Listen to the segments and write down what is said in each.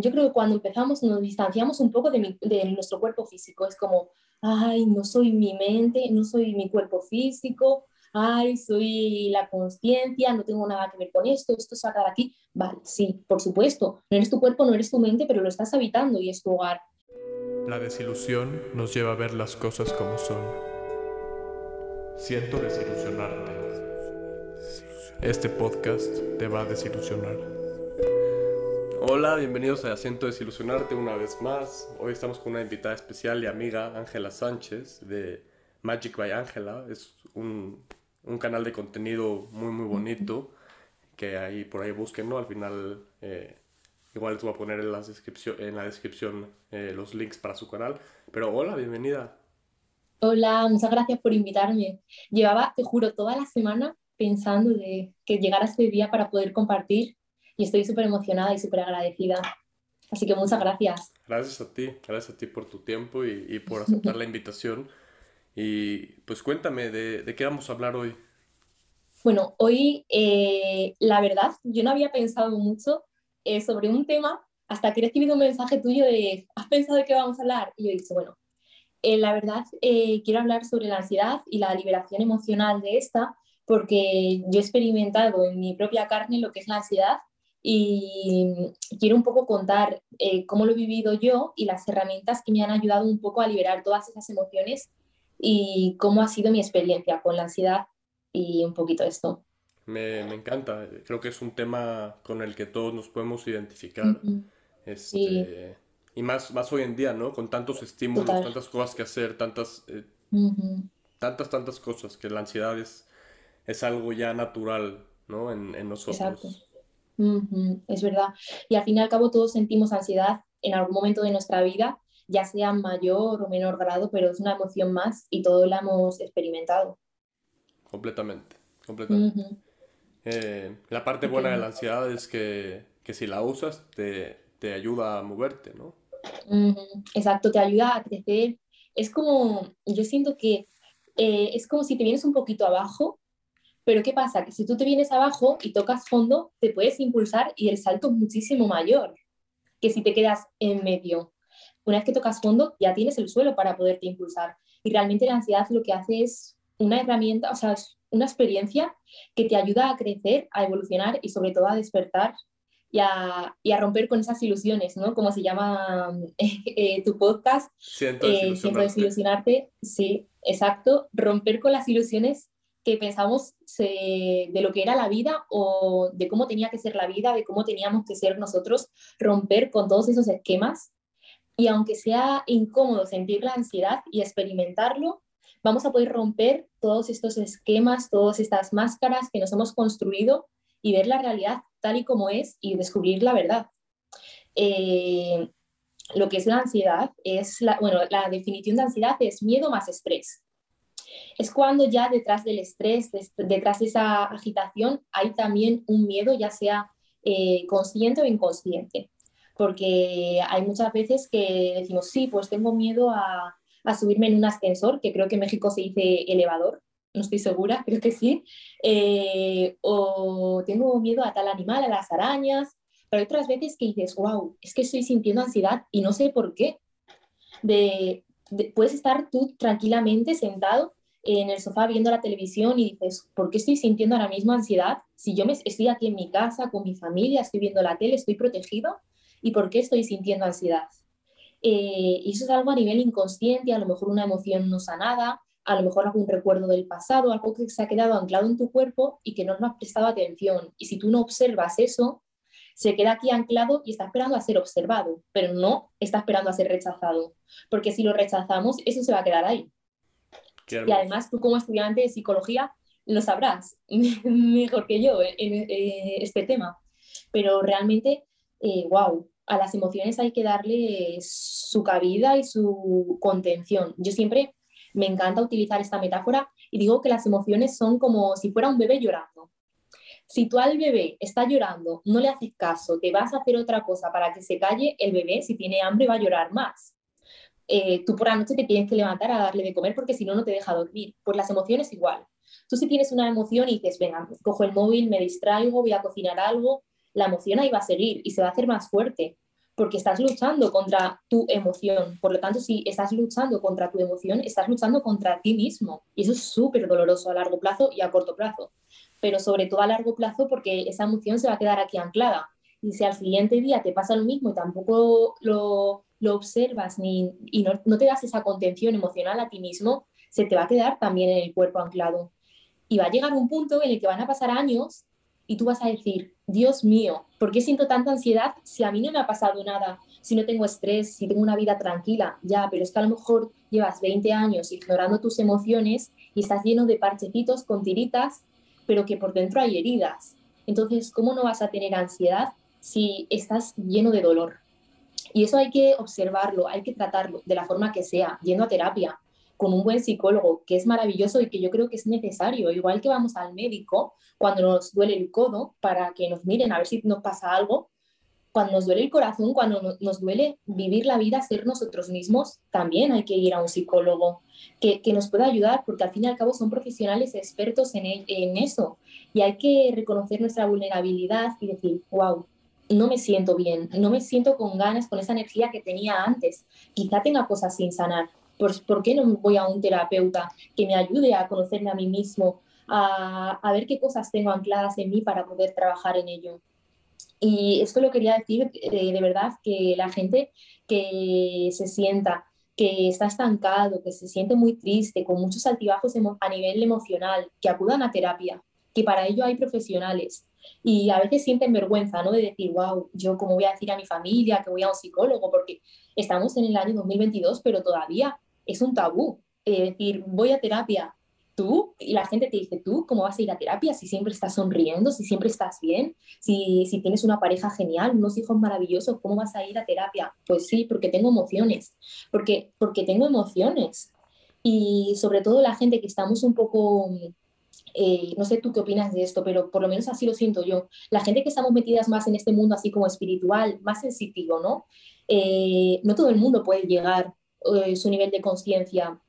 yo creo que cuando empezamos nos distanciamos un poco de, de, nuestro cuerpo físico. Es como, ay, no soy mi mente, no soy mi cuerpo físico, ay, soy la conciencia, no tengo nada que ver con esto, esto se va aquí. Vale, sí, por supuesto, no eres tu cuerpo, no eres tu mente, pero lo estás habitando y es tu hogar. La desilusión nos lleva a ver las cosas como son. Siento desilusionarte. Este podcast te va a desilusionar. Hola, bienvenidos a Siento desilusionarte una vez más. Hoy estamos con una invitada especial y amiga, Ángela Sánchez, de Magic by Ángela. Es un, un, canal de contenido muy, muy bonito que ahí por ahí busquen, ¿no? Al final eh, Igual les voy a poner en, en la descripción eh, los links para su canal. Pero hola, bienvenida. Hola, muchas gracias por invitarme. Llevaba, te juro, toda la semana pensando de que llegara este día para poder compartir y estoy súper emocionada y súper agradecida. Así que muchas gracias. Gracias a ti, gracias a ti por tu tiempo y, y por aceptar la invitación. Y pues cuéntame, ¿de, ¿de, qué vamos a hablar hoy? Bueno, hoy eh, la verdad, yo no había pensado mucho eh, sobre un tema hasta que he recibido un mensaje tuyo de, ¿has pensado de qué vamos a hablar? Y yo he dicho, bueno, eh, la verdad quiero hablar sobre la ansiedad y la liberación emocional de esta, porque yo he experimentado en mi propia carne lo que es la ansiedad y quiero un poco contar cómo lo he vivido yo y las herramientas que me han ayudado un poco a liberar todas esas emociones y cómo ha sido mi experiencia con la ansiedad y un poquito esto. Me, encanta, creo que es un tema con el que todos nos podemos identificar. Este, y más, más hoy en día, ¿no? Con tantos estímulos, tantas cosas que hacer, tantas, eh, tantas, tantas cosas, que la ansiedad es, es algo ya natural, ¿no? En, en nosotros. Exacto. Es verdad. Y al fin y al cabo todos sentimos ansiedad en algún momento de nuestra vida, ya sea mayor o menor grado, pero es una emoción más y todos la hemos experimentado. Completamente, completamente. Eh, la parte buena de la ansiedad es que, que si la usas te, te, ayuda a moverte, ¿no? Exacto, te ayuda a crecer. Es como, yo siento que eh, es como si te vienes un poquito abajo, pero ¿qué pasa? Que si tú te vienes abajo y tocas fondo, te puedes impulsar y el salto es muchísimo mayor que si te quedas en medio. Una vez que tocas fondo, ya tienes el suelo para poderte impulsar. Y realmente la ansiedad lo que hace es una herramienta, o sea, es una experiencia que te ayuda a crecer, a evolucionar y sobre todo a despertar y a, y a romper con esas ilusiones, ¿no? Como se llama eh, tu podcast. Siento eh, desilusionarte. Sí, exacto. Romper con las ilusiones que pensamos de lo que era la vida o de cómo tenía que ser la vida, de cómo teníamos que ser nosotros, romper con todos esos esquemas. Y aunque sea incómodo sentir la ansiedad y experimentarlo, vamos a poder romper todos estos esquemas, todas estas máscaras que nos hemos construido y ver la realidad tal y como es y descubrir la verdad. Eh, lo que es la ansiedad es, la, bueno, la definición de ansiedad es miedo más estrés. Es cuando ya detrás del estrés, detrás de esa agitación, hay también un miedo, ya sea eh, consciente o inconsciente. Porque hay muchas veces que decimos, sí, pues tengo miedo a, subirme en un ascensor, que creo que en México se dice elevador, no estoy segura, creo que sí, eh, o tengo miedo a tal animal, a las arañas, pero hay otras veces que dices, wow, es que estoy sintiendo ansiedad y no sé por qué. De, puedes estar tú tranquilamente sentado en el sofá viendo la televisión y dices, ¿por qué estoy sintiendo ahora mismo ansiedad? Si yo me, estoy aquí en mi casa con mi familia, estoy viendo la tele, estoy protegido, ¿y por qué estoy sintiendo ansiedad? Eh, y eso es algo a nivel inconsciente, a lo mejor una emoción no sanada, a lo mejor algún recuerdo del pasado, algo que se ha quedado anclado en tu cuerpo y que no has prestado atención. Y si tú no observas eso, se queda aquí anclado y está esperando a ser observado, pero no está esperando a ser rechazado. Porque si lo rechazamos, eso se va a quedar ahí. Y además tú como estudiante de psicología lo sabrás mejor que yo en, este tema. Pero realmente, wow, eh, a las emociones hay que darle su cabida y su contención. Yo siempre me encanta utilizar esta metáfora y digo que las emociones son como si fuera un bebé llorando. Si tú al bebé está llorando, no le haces caso, te vas a hacer otra cosa para que se calle, el bebé si tiene hambre va a llorar más. Eh, tú por la noche te tienes que levantar a darle de comer porque si no, no te deja dormir. Pues las emociones igual. Tú si tienes una emoción y dices, venga, cojo el móvil, me distraigo, voy a cocinar algo, la emoción ahí va a seguir y se va a hacer más fuerte, porque estás luchando contra tu emoción. Por lo tanto, si estás luchando contra tu emoción, estás luchando contra ti mismo. Y eso es súper doloroso a largo plazo y a corto plazo. Pero sobre todo a largo plazo porque esa emoción se va a quedar aquí anclada. Y si al siguiente día te pasa lo mismo y tampoco lo, lo observas ni, y no, no te das esa contención emocional a ti mismo, se te va a quedar también en el cuerpo anclado. Y va a llegar un punto en el que van a pasar años y tú vas a decir, Dios mío, ¿por qué siento tanta ansiedad si a mí no me ha pasado nada? Si no tengo estrés, si tengo una vida tranquila, ya, pero es que a lo mejor llevas 20 años ignorando tus emociones y estás lleno de parchecitos con tiritas, pero que por dentro hay heridas. Entonces, ¿cómo no vas a tener ansiedad si estás lleno de dolor? Y eso hay que observarlo, hay que tratarlo de la forma que sea, yendo a terapia, con un buen psicólogo, que es maravilloso y que yo creo que es necesario. Igual que vamos al médico cuando nos duele el codo para que nos miren a ver si nos pasa algo, cuando nos duele el corazón, cuando nos duele vivir la vida, ser nosotros mismos, también hay que ir a un psicólogo que, que nos pueda ayudar, porque al fin y al cabo son profesionales expertos en, en eso. Y hay que reconocer nuestra vulnerabilidad y decir, wow, no me siento bien, no me siento con ganas, con esa energía que tenía antes. Quizá tenga cosas sin sanar, ¿Por, qué no voy a un terapeuta que me ayude a conocerme a mí mismo, a, ver qué cosas tengo ancladas en mí para poder trabajar en ello? Y esto lo quería decir eh, de verdad, que la gente que se sienta que está estancado, que se siente muy triste, con muchos altibajos a nivel emocional, que acudan a terapia, que para ello hay profesionales. Y a veces sienten vergüenza, ¿no? De decir, wow, yo cómo voy a decir a mi familia que voy a un psicólogo, porque estamos en el año 2022, pero todavía es un tabú. Eh, decir, voy a terapia, tú, y la gente te dice, tú, ¿cómo vas a ir a terapia si siempre estás sonriendo, si siempre estás bien, si, si tienes una pareja genial, unos hijos maravillosos, ¿cómo vas a ir a terapia? Pues sí, porque tengo emociones, porque, porque tengo emociones. Y sobre todo la gente que estamos un poco eh, no sé tú qué opinas de esto, pero por lo menos así lo siento yo. La gente que estamos metidas más en este mundo así como espiritual, más sensitivo, ¿no? Eh, no todo el mundo puede llegar eh, su nivel de conciencia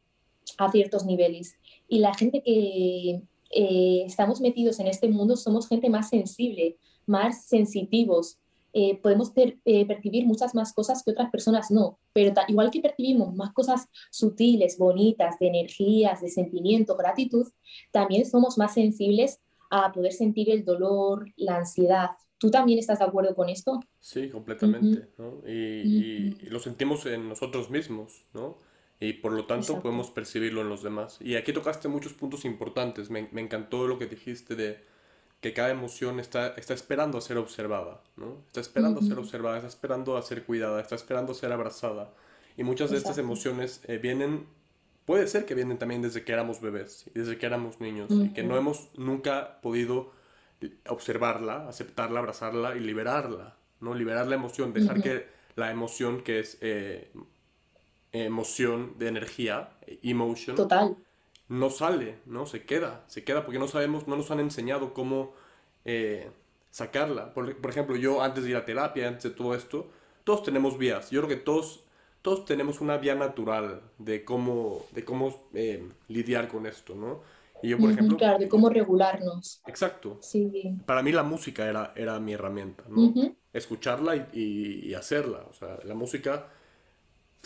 a ciertos niveles. Y la gente que eh, estamos metidos en este mundo somos gente más sensible, más sensitivos. Eh, podemos percibir muchas más cosas que otras personas no, pero igual que percibimos más cosas sutiles, bonitas, de energías, de sentimiento, gratitud, también somos más sensibles a poder sentir el dolor, la ansiedad, ¿Tú también estás de acuerdo con esto? Sí, completamente, ¿no? Y, lo sentimos en nosotros mismos, ¿no? Y por lo tanto podemos percibirlo en los demás. Y aquí tocaste muchos puntos importantes. Me, me, encantó lo que dijiste de que cada emoción está, está esperando a ser observada, ¿no? Está esperando a ser observada, está esperando a ser cuidada, está esperando a ser abrazada. Y muchas de estas emociones eh, vienen, puede ser que vienen también desde que éramos bebés y desde que éramos niños y que no hemos nunca podido observarla, aceptarla, abrazarla y liberarla, ¿no? Liberar la emoción, dejar que la emoción que es eh, emoción de energía, emotion, Total. no sale, ¿no? Se queda, se queda porque no sabemos, no nos han enseñado cómo eh, sacarla. Por, ejemplo, yo antes de ir a terapia, antes de todo esto, todos tenemos vías. Yo creo que todos, todos tenemos una vía natural de cómo, de cómo eh, lidiar con esto, ¿no? Y yo, por ejemplo... Claro, de cómo regularnos. Exacto. Sí. Para mí la música era, era mi herramienta, ¿no? Escucharla y, y, hacerla. O sea, la música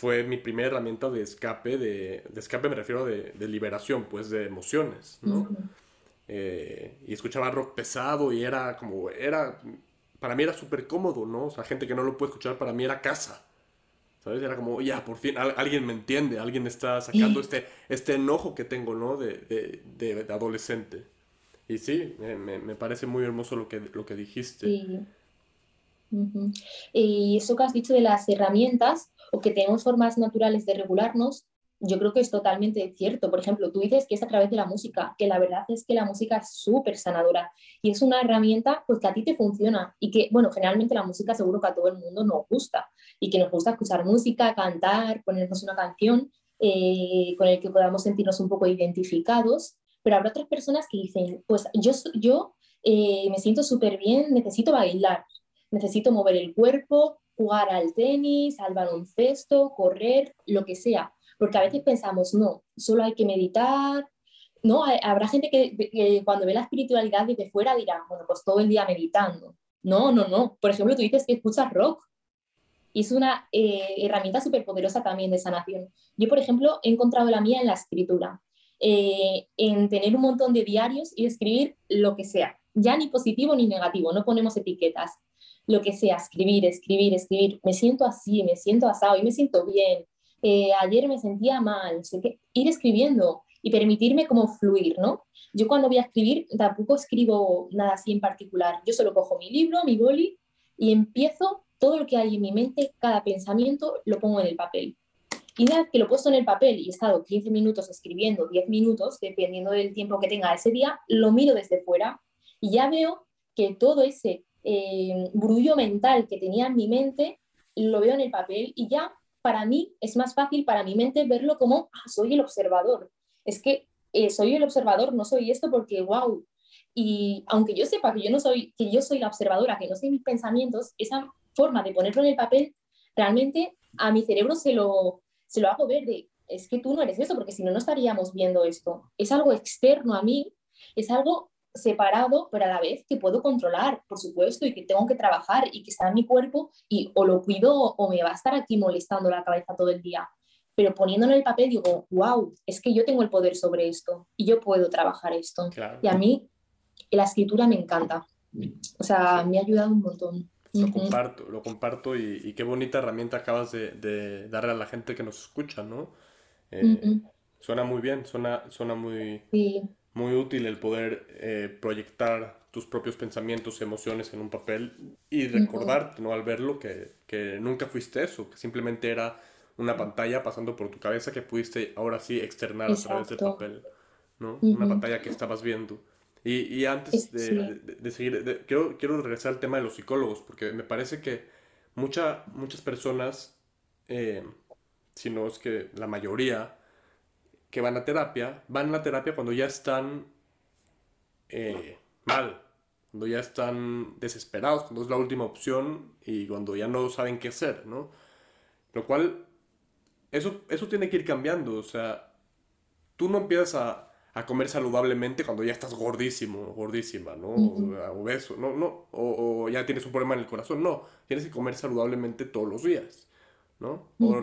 fue mi primera herramienta de escape, de, de escape me refiero de, de, liberación, pues, de emociones, ¿no? Eh, y escuchaba rock pesado y era como, era, para mí era súper cómodo, ¿no? O sea, gente que no lo puede escuchar, para mí era casa. ¿Sabes? Era como, ya, por fin, alguien me entiende, alguien está sacando este, este enojo que tengo, ¿no? De, de, de, adolescente. Y sí, me, me, parece muy hermoso lo que, lo que dijiste. Sí. Y eso que has dicho de las herramientas, o que tenemos formas naturales de regularnos, yo creo que es totalmente cierto. Por ejemplo, tú dices que es a través de la música, que la verdad es que la música es súper sanadora y es una herramienta pues que a ti te funciona y que, bueno, generalmente la música seguro que a todo el mundo nos gusta y que nos gusta escuchar música, cantar, ponernos una canción eh, con el que podamos sentirnos un poco identificados, pero habrá otras personas que dicen, pues yo, yo eh, me siento súper bien, necesito bailar, necesito mover el cuerpo, jugar al tenis, al baloncesto, correr, lo que sea porque a veces pensamos, no, solo hay que meditar, ¿no? Habrá gente que, cuando ve la espiritualidad desde fuera dirá, bueno, pues todo el día meditando. No, no, no. Por ejemplo, tú dices que escuchas rock. y es una eh, herramienta súper poderosa también de sanación. Yo, por ejemplo, he encontrado la mía en la escritura, eh, en tener un montón de diarios y escribir lo que sea, ya ni positivo ni negativo, no ponemos etiquetas, lo que sea, escribir, escribir, escribir, me siento así, me siento asado y me siento bien, eh, ayer me sentía mal, sé que, ir escribiendo y permitirme como fluir, ¿no? Yo cuando voy a escribir tampoco escribo nada así en particular, yo solo cojo mi libro, mi boli y empiezo todo lo que hay en mi mente, cada pensamiento, lo pongo en el papel. Y una vez que lo he puesto en el papel y he estado 15 minutos escribiendo, 10 minutos, dependiendo del tiempo que tenga ese día, lo miro desde fuera y ya veo que todo ese eh, brullo mental que tenía en mi mente lo veo en el papel y ya para mí es más fácil para mi mente verlo como ah, soy el observador. Es que eh, soy el observador, no soy esto porque wow. Y aunque yo sepa que yo no soy, que yo soy la observadora, que no soy mis pensamientos, esa forma de ponerlo en el papel, realmente a mi cerebro se lo, se lo hago ver de, es que tú no eres eso, porque si no, no estaríamos viendo esto. Es algo externo a mí, es algo separado, pero a la vez que puedo controlar, por supuesto, y que tengo que trabajar y que está en mi cuerpo y o lo cuido o me va a estar aquí molestando la cabeza todo el día. Pero poniéndolo en el papel digo, wow, es que yo tengo el poder sobre esto y yo puedo trabajar esto. Y a mí la escritura me encanta. O sea, me ha ayudado un montón. Lo comparto, lo comparto y, qué bonita herramienta acabas de, darle a la gente que nos escucha, ¿no? Eh, suena muy bien, suena, suena muy, muy útil el poder eh, proyectar tus propios pensamientos, emociones en un papel y recordarte, ¿no? Al verlo que, que, nunca fuiste eso, que simplemente era una pantalla pasando por tu cabeza que pudiste ahora sí externar a través del papel, ¿no? Una pantalla que estabas viendo. Y, antes de, seguir, quiero, quiero regresar al tema de los psicólogos, porque me parece que mucha, muchas personas, eh, si no es que la mayoría, que van a terapia, van a la terapia cuando ya están eh, mal, cuando ya están desesperados, cuando es la última opción y cuando ya no saben qué hacer, ¿no? Lo cual, eso, eso tiene que ir cambiando, o sea, tú no empiezas a a comer saludablemente cuando ya estás gordísimo, gordísima, ¿no? O obeso, ¿no? no o, ya tienes un problema en el corazón, no. Tienes que comer saludablemente todos los días, ¿no? O,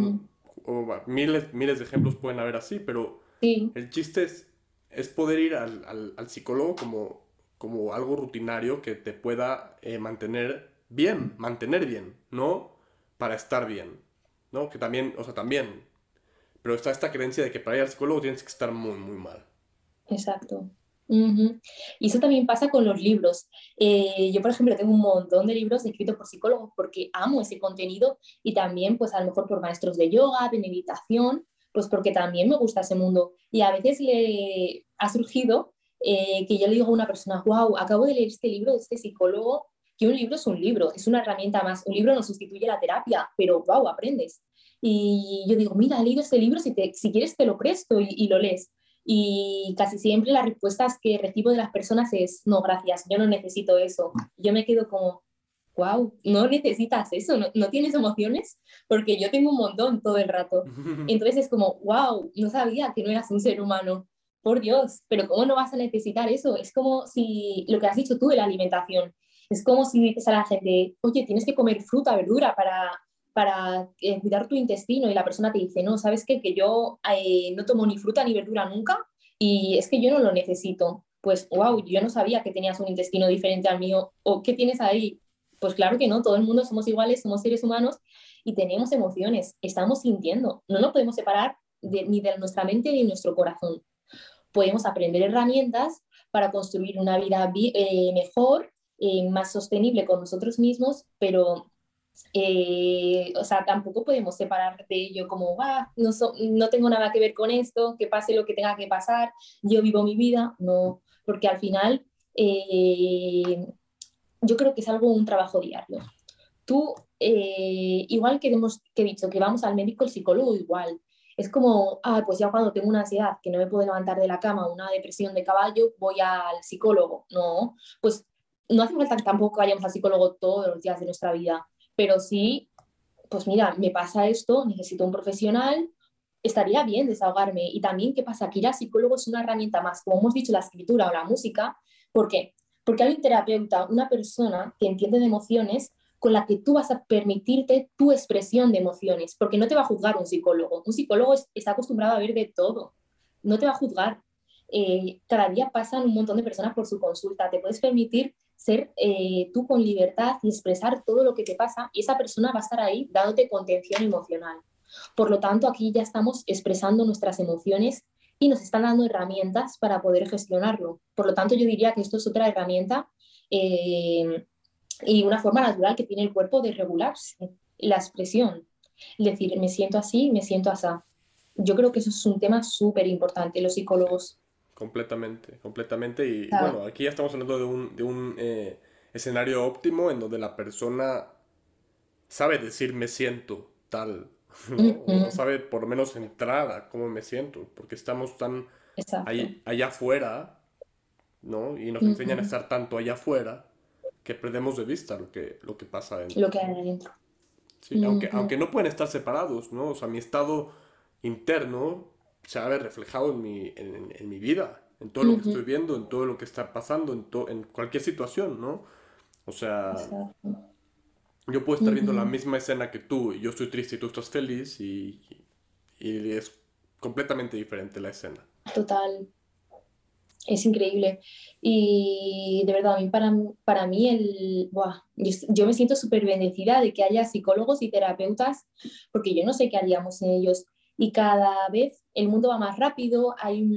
miles, miles de ejemplos pueden haber así, pero el chiste es, es poder ir al, al, psicólogo como, como algo rutinario que te pueda eh, mantener bien, mantener bien, no para estar bien, ¿no? Que también, o sea, también. Pero está esta creencia de que para ir al psicólogo tienes que estar muy, muy mal. Exacto. Y eso también pasa con los libros. Eh, yo, por ejemplo, tengo un montón de libros escritos por psicólogos porque amo ese contenido y también, pues a lo mejor por maestros de yoga, de meditación, pues porque también me gusta ese mundo. Y a veces le ha surgido eh, que yo le digo a una persona, wow, acabo de leer este libro de este psicólogo, que un libro es un libro, es una herramienta más. Un libro no sustituye la terapia, pero wow, aprendes. Y yo digo, mira, he leído este libro, si, te, si quieres te lo presto y lo lees y casi siempre las respuestas que recibo de las personas es, no, gracias, yo no necesito eso. Yo me quedo como, wow, no necesitas eso, no, tienes emociones, porque yo tengo un montón todo el rato. Entonces es como, wow, no sabía que no eras un ser humano, por Dios, pero ¿cómo no vas a necesitar eso? Es como si lo que has dicho tú de la alimentación, es como si dices a la gente, oye, tienes que comer fruta, verdura para, para eh, cuidar tu intestino y la persona te dice, no, ¿sabes qué? Que yo eh, no tomo ni fruta ni verdura nunca y es que yo no lo necesito. Pues, wow, yo no sabía que tenías un intestino diferente al mío o qué tienes ahí. Pues claro que no, todo el mundo somos iguales, somos seres humanos y tenemos emociones, estamos sintiendo, no nos podemos separar ni de nuestra mente ni de nuestro corazón. Podemos aprender herramientas para construir una vida eh, mejor, más sostenible con nosotros mismos, pero eh, o sea, tampoco podemos separar de ello como, no, no tengo nada que ver con esto, que pase lo que tenga que pasar, yo vivo mi vida, no, porque al final eh, yo creo que es algo, un trabajo diario. Tú, eh, igual que hemos que dicho que vamos al médico, el psicólogo igual. Es como, ah, pues ya cuando tengo una ansiedad que no me puedo levantar de la cama, una depresión de caballo, voy al psicólogo. No, pues no hace falta que tampoco vayamos al psicólogo todos los días de nuestra vida pero sí, pues mira, me pasa esto, necesito un profesional, estaría bien desahogarme. Y también, ¿qué pasa? Que ir al psicólogo es una herramienta más, como hemos dicho, la escritura o la música. ¿Por qué? Porque hay un terapeuta, una persona que entiende de emociones, con la que tú vas a permitirte tu expresión de emociones, porque no te va a juzgar un psicólogo. Un psicólogo está acostumbrado a ver de todo, no te va a juzgar. Eh, cada día pasan un montón de personas por su consulta, te puedes permitir ser eh, tú con libertad y expresar todo lo que te pasa y esa persona va a estar ahí dándote contención emocional. Por lo tanto, aquí ya estamos expresando nuestras emociones y nos están dando herramientas para poder gestionarlo. Por lo tanto, yo diría que esto es otra herramienta eh, y una forma natural que tiene el cuerpo de regularse, la expresión. Es decir, me siento así, me siento así. Yo creo que eso es un tema súper importante, los psicólogos. Completamente, completamente. Y bueno, aquí ya estamos hablando de un, de un eh, escenario óptimo en donde la persona sabe decir me siento tal, ¿no? sabe por lo menos entrar a cómo me siento, porque estamos tan ahí, allá afuera, ¿no? Y nos enseñan a estar tanto allá afuera que perdemos de vista lo que, lo que pasa adentro. Lo que hay adentro. Sí, aunque, aunque no pueden estar separados, ¿no? O sea, mi estado interno se va a ver reflejado en mi, en, en mi vida, en todo lo que estoy viendo, en todo lo que está pasando, en, en cualquier situación, ¿no? O sea, yo puedo estar viendo la misma escena que tú y yo estoy triste y tú estás feliz y, y es completamente diferente la escena. Total, es increíble. Y de verdad, a mí, para, para mí, el, yo, me siento súper bendecida de que haya psicólogos y terapeutas, porque yo no sé qué haríamos en ellos. Y cada vez el mundo va más rápido, hay,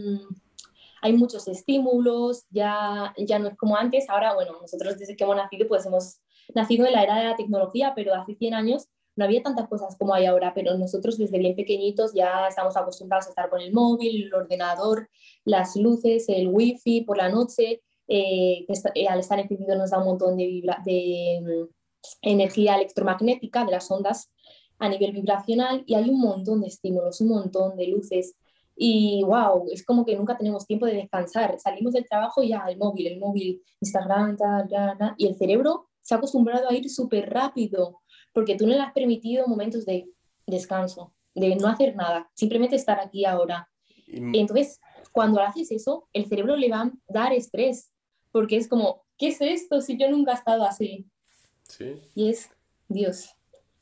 hay muchos estímulos, ya, ya no es como antes. Ahora, bueno, nosotros desde que hemos nacido, pues hemos nacido en la era de la tecnología, pero hace 100 años no había tantas cosas como hay ahora, pero nosotros desde bien pequeñitos ya estamos acostumbrados a estar con el móvil, el ordenador, las luces, el wifi por la noche, eh, que eh, al estar encendido nos da un montón de, mm, energía electromagnética de las ondas a nivel vibracional y hay un montón de estímulos, un montón de luces. Y wow, es como que nunca tenemos tiempo de descansar. Salimos del trabajo y ya el móvil, el móvil, Instagram, tal, tal, y el cerebro se ha acostumbrado a ir súper rápido porque tú no le has permitido momentos de descanso, de no hacer nada, simplemente estar aquí ahora. Y... Entonces, cuando haces eso, el cerebro le va a dar estrés, porque es como, ¿qué es esto si yo nunca he estado así? Sí. Y es Dios.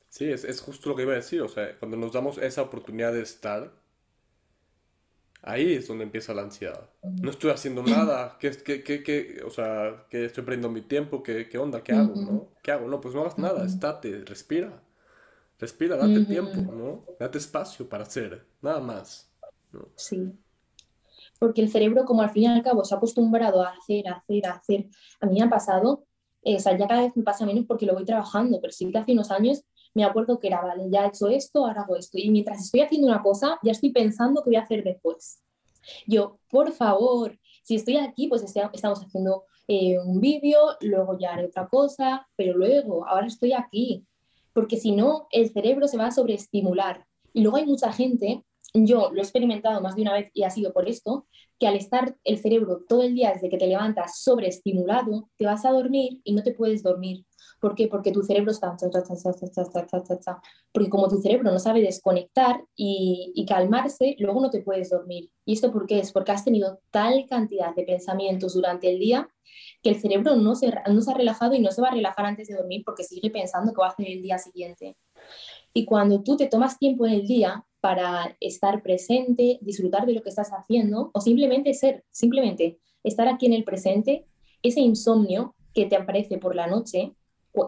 Sí, es, es justo lo que iba a decir, o sea, cuando nos damos esa oportunidad de estar, Ahí es donde empieza la ansiedad. No estoy haciendo nada, ¿qué, qué, qué, qué o sea, que estoy perdiendo mi tiempo, ¿qué, qué onda? ¿Qué hago? ¿no? ¿Qué hago? No, pues no hagas nada, estate, respira. Respira, date tiempo, ¿no? Date espacio para hacer, nada más. Sí. Porque el cerebro, como al fin y al cabo, se ha acostumbrado a hacer, hacer, hacer. A mí me ha pasado, eh, o sea, ya cada vez me pasa menos porque lo voy trabajando, pero sí que hace unos años me acuerdo que era, vale, ya he hecho esto, ahora hago esto. Y mientras estoy haciendo una cosa, ya estoy pensando qué voy a hacer después. Yo, por favor, si estoy aquí, pues estamos haciendo eh, un vídeo, luego ya haré otra cosa, pero luego, ahora estoy aquí. Porque si no, el cerebro se va a sobreestimular. Y luego hay mucha gente, yo lo he experimentado más de una vez y ha sido por esto, que al estar el cerebro todo el día desde que te levantas sobreestimulado, te vas a dormir y no te puedes dormir ¿Por qué? Porque tu cerebro está... Porque como tu cerebro no sabe desconectar y, calmarse, luego no te puedes dormir. ¿Y esto por qué es? Porque has tenido tal cantidad de pensamientos durante el día que el cerebro no se, no se ha relajado y no se va a relajar antes de dormir porque sigue pensando que va a hacer el día siguiente. Y cuando tú te tomas tiempo en el día para estar presente, disfrutar de lo que estás haciendo o simplemente ser, simplemente estar aquí en el presente, ese insomnio que te aparece por la noche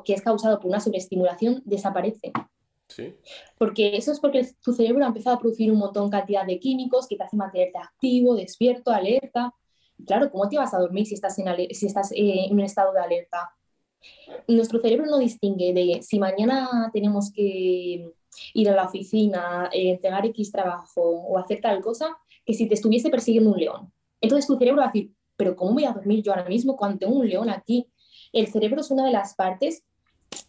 que es causado por una sobreestimulación desaparece. ¿Sí? Porque eso es porque tu cerebro ha empezado a producir un montón cantidad de químicos que te hacen mantenerte activo, despierto, alerta. claro, ¿cómo te vas a dormir si estás en, si estás, eh, en un estado de alerta? Nuestro cerebro no distingue de si mañana tenemos que ir a la oficina, eh, entregar X trabajo o hacer tal cosa, que si te estuviese persiguiendo un león. Entonces tu cerebro va a decir, pero ¿cómo voy a dormir yo ahora mismo cuando tengo un león aquí? El cerebro es una de las partes,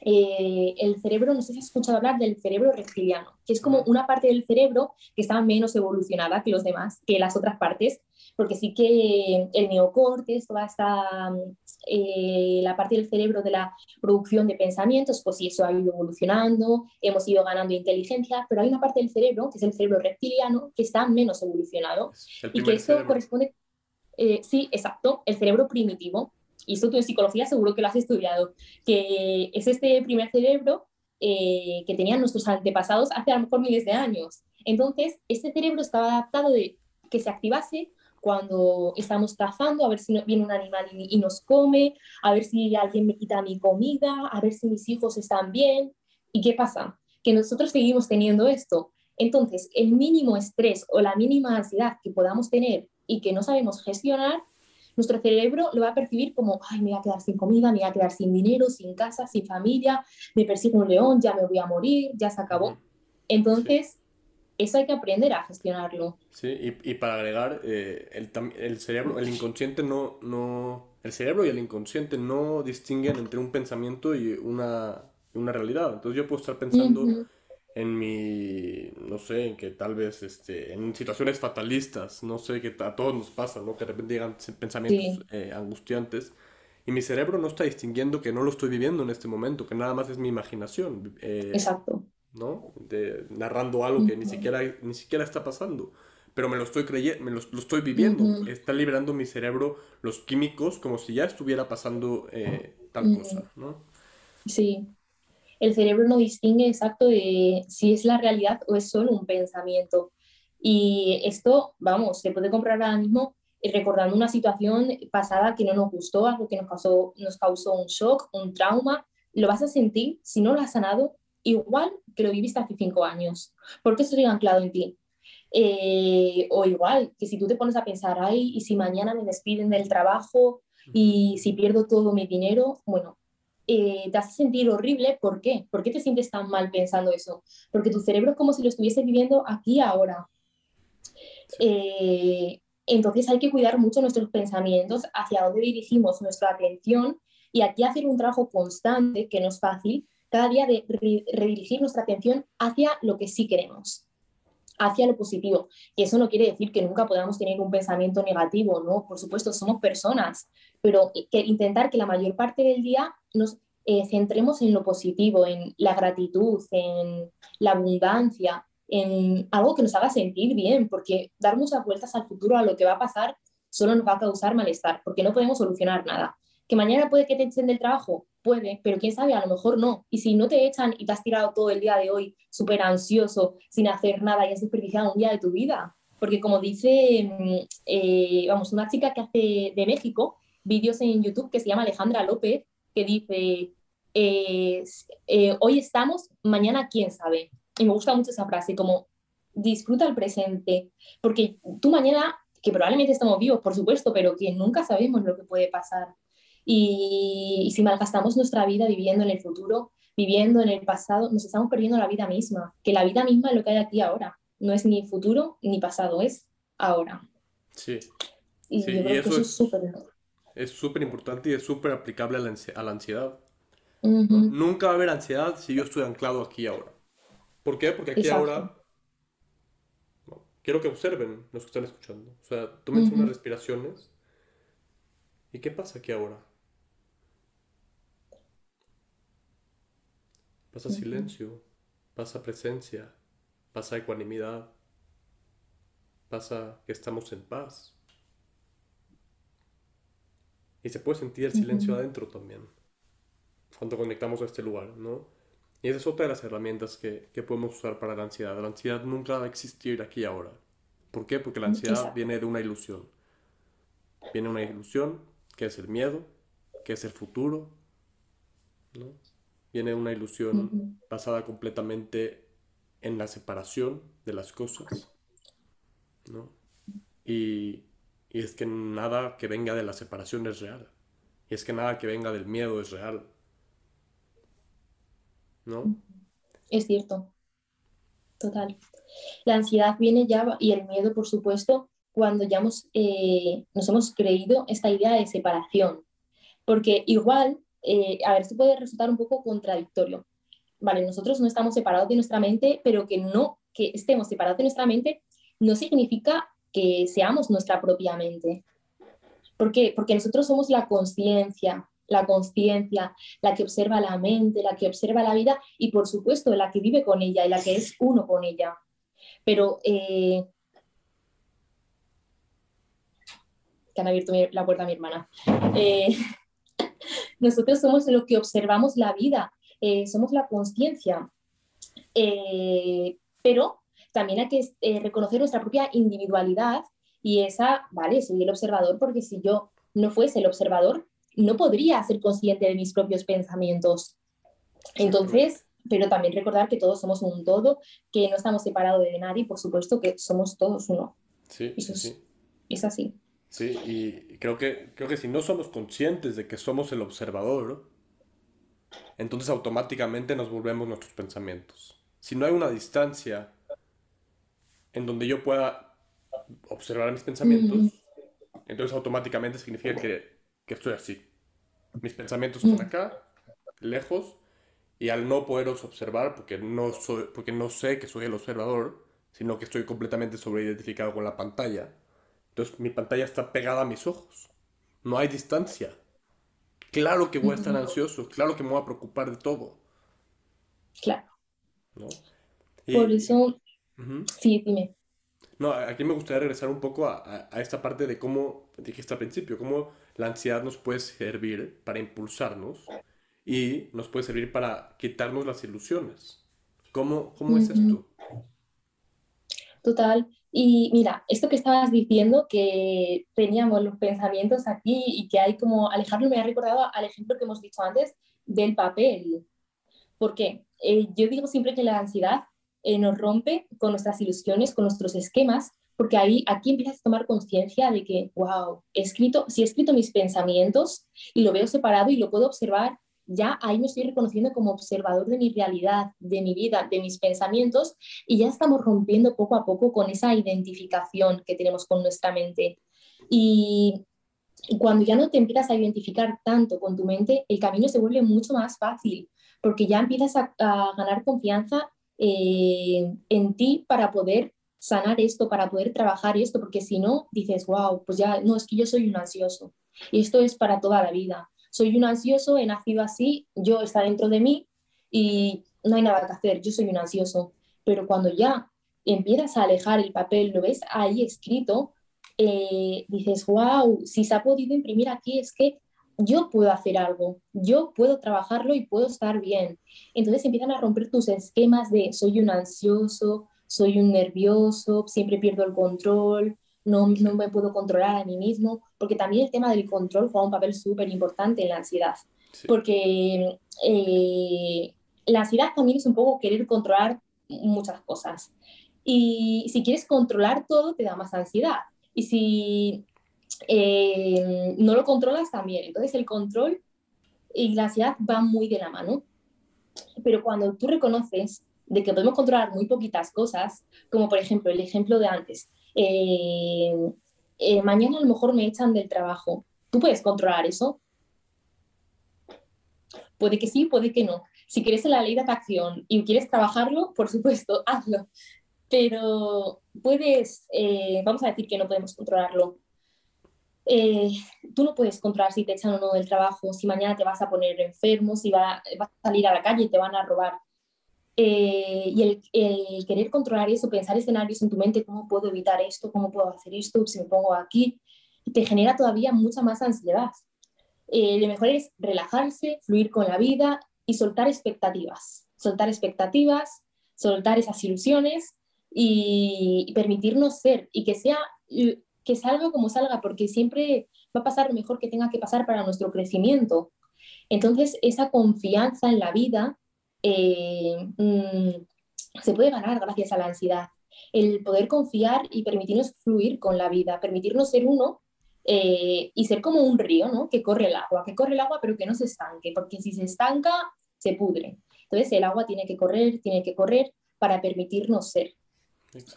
eh, el cerebro, no sé si has escuchado hablar del cerebro reptiliano, que es como una parte del cerebro que está menos evolucionada que los demás, que las otras partes, porque sí que el neocortes, toda esta, eh, la parte del cerebro de la producción de pensamientos, pues sí, eso ha ido evolucionando, hemos ido ganando inteligencia, pero hay una parte del cerebro, que es el cerebro reptiliano, que está menos evolucionado y que eso corresponde, eh, sí, exacto, el cerebro primitivo, y esto tú en psicología seguro que lo has estudiado, que es este primer cerebro eh, que tenían nuestros antepasados hace a lo mejor miles de años. Entonces, este cerebro estaba adaptado de que se activase cuando estamos cazando, a ver si viene un animal y, nos come, a ver si alguien me quita mi comida, a ver si mis hijos están bien. ¿Y qué pasa? Que nosotros seguimos teniendo esto. Entonces, el mínimo estrés o la mínima ansiedad que podamos tener y que no sabemos gestionar, nuestro cerebro lo va a percibir como, ay, me voy a quedar sin comida, me voy a quedar sin dinero, sin casa, sin familia, me persigue un león, ya me voy a morir, ya se acabó. Entonces, eso hay que aprender a gestionarlo. Sí, y, y para agregar, eh, el, el, cerebro, el inconsciente no, no, el cerebro y el inconsciente no distinguen entre un pensamiento y una, una realidad. Entonces yo puedo estar pensando en mi, no sé, en que tal vez, este, en situaciones fatalistas, no sé, que a todos nos pasa, ¿no? Que de repente llegan pensamientos eh, angustiantes. Y mi cerebro no está distinguiendo que no lo estoy viviendo en este momento, que nada más es mi imaginación. Eh, Exacto. ¿no? De, narrando algo que ni siquiera, ni siquiera está pasando. Pero me lo estoy creyendo, me lo, estoy viviendo. Está liberando mi cerebro los químicos como si ya estuviera pasando eh, tal cosa, ¿no? Sí. El cerebro no distingue exacto de si es la realidad o es solo un pensamiento. Y esto, vamos, se puede comprar ahora mismo eh, recordando una situación pasada que no nos gustó, algo que nos causó, nos causó un shock, un trauma. Lo vas a sentir, si no lo has sanado, igual que lo viviste hace cinco años, porque eso sigue anclado en ti. Eh, o igual, que si tú te pones a pensar, ay, y si mañana me despiden del trabajo y si pierdo todo mi dinero, bueno, eh, te hace sentir horrible. ¿Por qué? ¿Por qué te sientes tan mal pensando eso? Porque tu cerebro es como si lo estuviese viviendo aquí ahora. Eh, entonces hay que cuidar mucho nuestros pensamientos, hacia dónde dirigimos nuestra atención y aquí hacer un trabajo constante, que no es fácil, cada día de redirigir nuestra atención hacia lo que sí queremos, hacia lo positivo. Y eso no quiere decir que nunca podamos tener un pensamiento negativo, ¿no? Por supuesto, somos personas, pero que intentar que la mayor parte del día nos eh, centremos en lo positivo, en la gratitud, en la abundancia, en algo que nos haga sentir bien, porque dar muchas vueltas al futuro, a lo que va a pasar, solo nos va a causar malestar, porque no podemos solucionar nada. Que mañana puede que te echen del trabajo, puede, pero quién sabe, a lo mejor no. Y si no te echan y te has tirado todo el día de hoy súper ansioso, sin hacer nada y has desperdiciado un día de tu vida. Porque como dice, mm, eh, vamos, una chica que hace de México vídeos en YouTube que se llama Alejandra López, que dice, eh, hoy estamos, mañana quién sabe. Y me gusta mucho esa frase, como disfruta el presente, porque tú mañana, que probablemente estamos vivos, por supuesto, pero que nunca sabemos lo que puede pasar. Y, si malgastamos nuestra vida viviendo en el futuro, viviendo en el pasado, nos estamos perdiendo la vida misma, que la vida misma es lo que hay aquí ahora, no es ni futuro ni pasado, es ahora. Sí. Y yo creo que eso es súper es súper importante y es súper aplicable a la, ansiedad. Nunca va a haber ansiedad si yo estoy anclado aquí ahora. ¿Por qué? Porque aquí ahora quiero que observen los que están escuchando. O sea, tomen unas respiraciones. ¿Y qué pasa aquí ahora? Pasa silencio, pasa presencia, pasa ecuanimidad, pasa que estamos en paz. Y se puede sentir el silencio adentro también, cuando conectamos a este lugar, ¿no? Y esa es otra de las herramientas que, que podemos usar para la ansiedad. La ansiedad nunca va a existir aquí ahora. ¿Por qué? Porque la ansiedad viene de una ilusión. Viene una ilusión que es el miedo, que es el futuro, ¿no? Viene una ilusión basada completamente en la separación de las cosas, ¿no? Y, y, es que nada que venga de la separación es real. Y es que nada que venga del miedo es real. ¿No? Es cierto. Total. La ansiedad viene ya, y el miedo, por supuesto, cuando ya hemos, eh, nos hemos creído esta idea de separación. Porque igual eh, a ver, si puede resultar un poco contradictorio. Vale, nosotros no estamos separados de nuestra mente, pero que no, que estemos separados de nuestra mente no significa que seamos nuestra propia mente. ¿Por qué? Porque nosotros somos la conciencia, la conciencia, la que observa la mente, la que observa la vida y por supuesto la que vive con ella y la que es uno con ella. Pero eh, que han abierto la puerta a mi hermana. Eh, nosotros somos lo que observamos la vida, eh, somos la conciencia. Eh, pero también hay que eh, reconocer nuestra propia individualidad y esa, vale, soy el observador porque si yo no fuese el observador, no podría ser consciente de mis propios pensamientos. Entonces, pero también recordar que todos somos un todo, que no estamos separados de nadie, por supuesto que somos todos uno. Sí, sí. Es, así. Sí, y creo que, creo que si no somos conscientes de que somos el observador, entonces automáticamente nos volvemos nuestros pensamientos. Si no hay una distancia en donde yo pueda observar mis pensamientos, entonces automáticamente significa que, que, estoy así. Mis pensamientos están acá, lejos, y al no poderlos observar, porque no, soy, porque no sé que soy el observador, sino que estoy completamente sobreidentificado con la pantalla, entonces mi pantalla está pegada a mis ojos. No hay distancia. Claro que voy a estar ansioso, claro que me voy a preocupar de todo. Claro. Por eso, sí, dime. No, aquí me gustaría regresar un poco a, esta parte de cómo, dijiste al principio, cómo la ansiedad nos puede servir para impulsarnos y nos puede servir para quitarnos las ilusiones. ¿Cómo, cómo es esto? Total. Y mira, esto que estabas diciendo, que teníamos los pensamientos aquí y que hay como alejarlo, me ha recordado al ejemplo que hemos dicho antes del papel. ¿Por qué? Eh, yo digo siempre que la ansiedad eh, nos rompe con nuestras ilusiones, con nuestros esquemas, porque ahí aquí empiezas a tomar conciencia de que, wow, escrito, si he escrito mis pensamientos y lo veo separado y lo puedo observar ya ahí me estoy reconociendo como observador de mi realidad, de mi vida, de mis pensamientos y ya estamos rompiendo poco a poco con esa identificación que tenemos con nuestra mente. Y, cuando ya no te empiezas a identificar tanto con tu mente, el camino se vuelve mucho más fácil porque ya empiezas a, ganar confianza eh, en ti para poder sanar esto, para poder trabajar esto, porque si no, dices, wow, pues ya no, es que yo soy un ansioso y esto es para toda la vida soy un ansioso, he nacido así, yo está dentro de mí y no hay nada que hacer, yo soy un ansioso. Pero cuando ya empiezas a alejar el papel, lo ves ahí escrito, eh, dices, wow, si se ha podido imprimir aquí es que yo puedo hacer algo, yo puedo trabajarlo y puedo estar bien. Entonces empiezan a romper tus esquemas de soy un ansioso, soy un nervioso, siempre pierdo el control, no, no me puedo controlar a mí mismo, porque también el tema del control juega un papel súper importante en la ansiedad, porque eh, la ansiedad también es un poco querer controlar muchas cosas. Y si quieres controlar todo, te da más ansiedad. Y si eh, no lo controlas, también. Entonces el control y la ansiedad van muy de la mano. Pero cuando tú reconoces de que podemos controlar muy poquitas cosas, como por ejemplo el ejemplo de antes, eh, eh, mañana a lo mejor me echan del trabajo. ¿Tú puedes controlar eso? Puede que sí, puede que no. Si quieres la ley de atracción y quieres trabajarlo, por supuesto, hazlo. Pero puedes, eh, vamos a decir que no podemos controlarlo. tú no puedes controlar si te echan o no del trabajo, si mañana te vas a poner enfermo, si va, vas a salir a la calle y te van a robar. Eh, y el, querer controlar eso, pensar escenarios en tu mente, cómo puedo evitar esto, cómo puedo hacer esto, si me pongo aquí, te genera todavía mucha más ansiedad. Eh, lo mejor es relajarse, fluir con la vida y soltar expectativas. Soltar expectativas, soltar esas ilusiones y, permitirnos ser y que sea que salga como salga, porque siempre va a pasar lo mejor que tenga que pasar para nuestro crecimiento. Entonces, esa confianza en la vida eh, mm, se puede ganar gracias a la ansiedad. El poder confiar y permitirnos fluir con la vida, permitirnos ser uno eh, y ser como un río, ¿no? Que corre el agua, que corre el agua pero que no se estanque, porque si se estanca, se pudre. Entonces el agua tiene que correr, tiene que correr para permitirnos ser.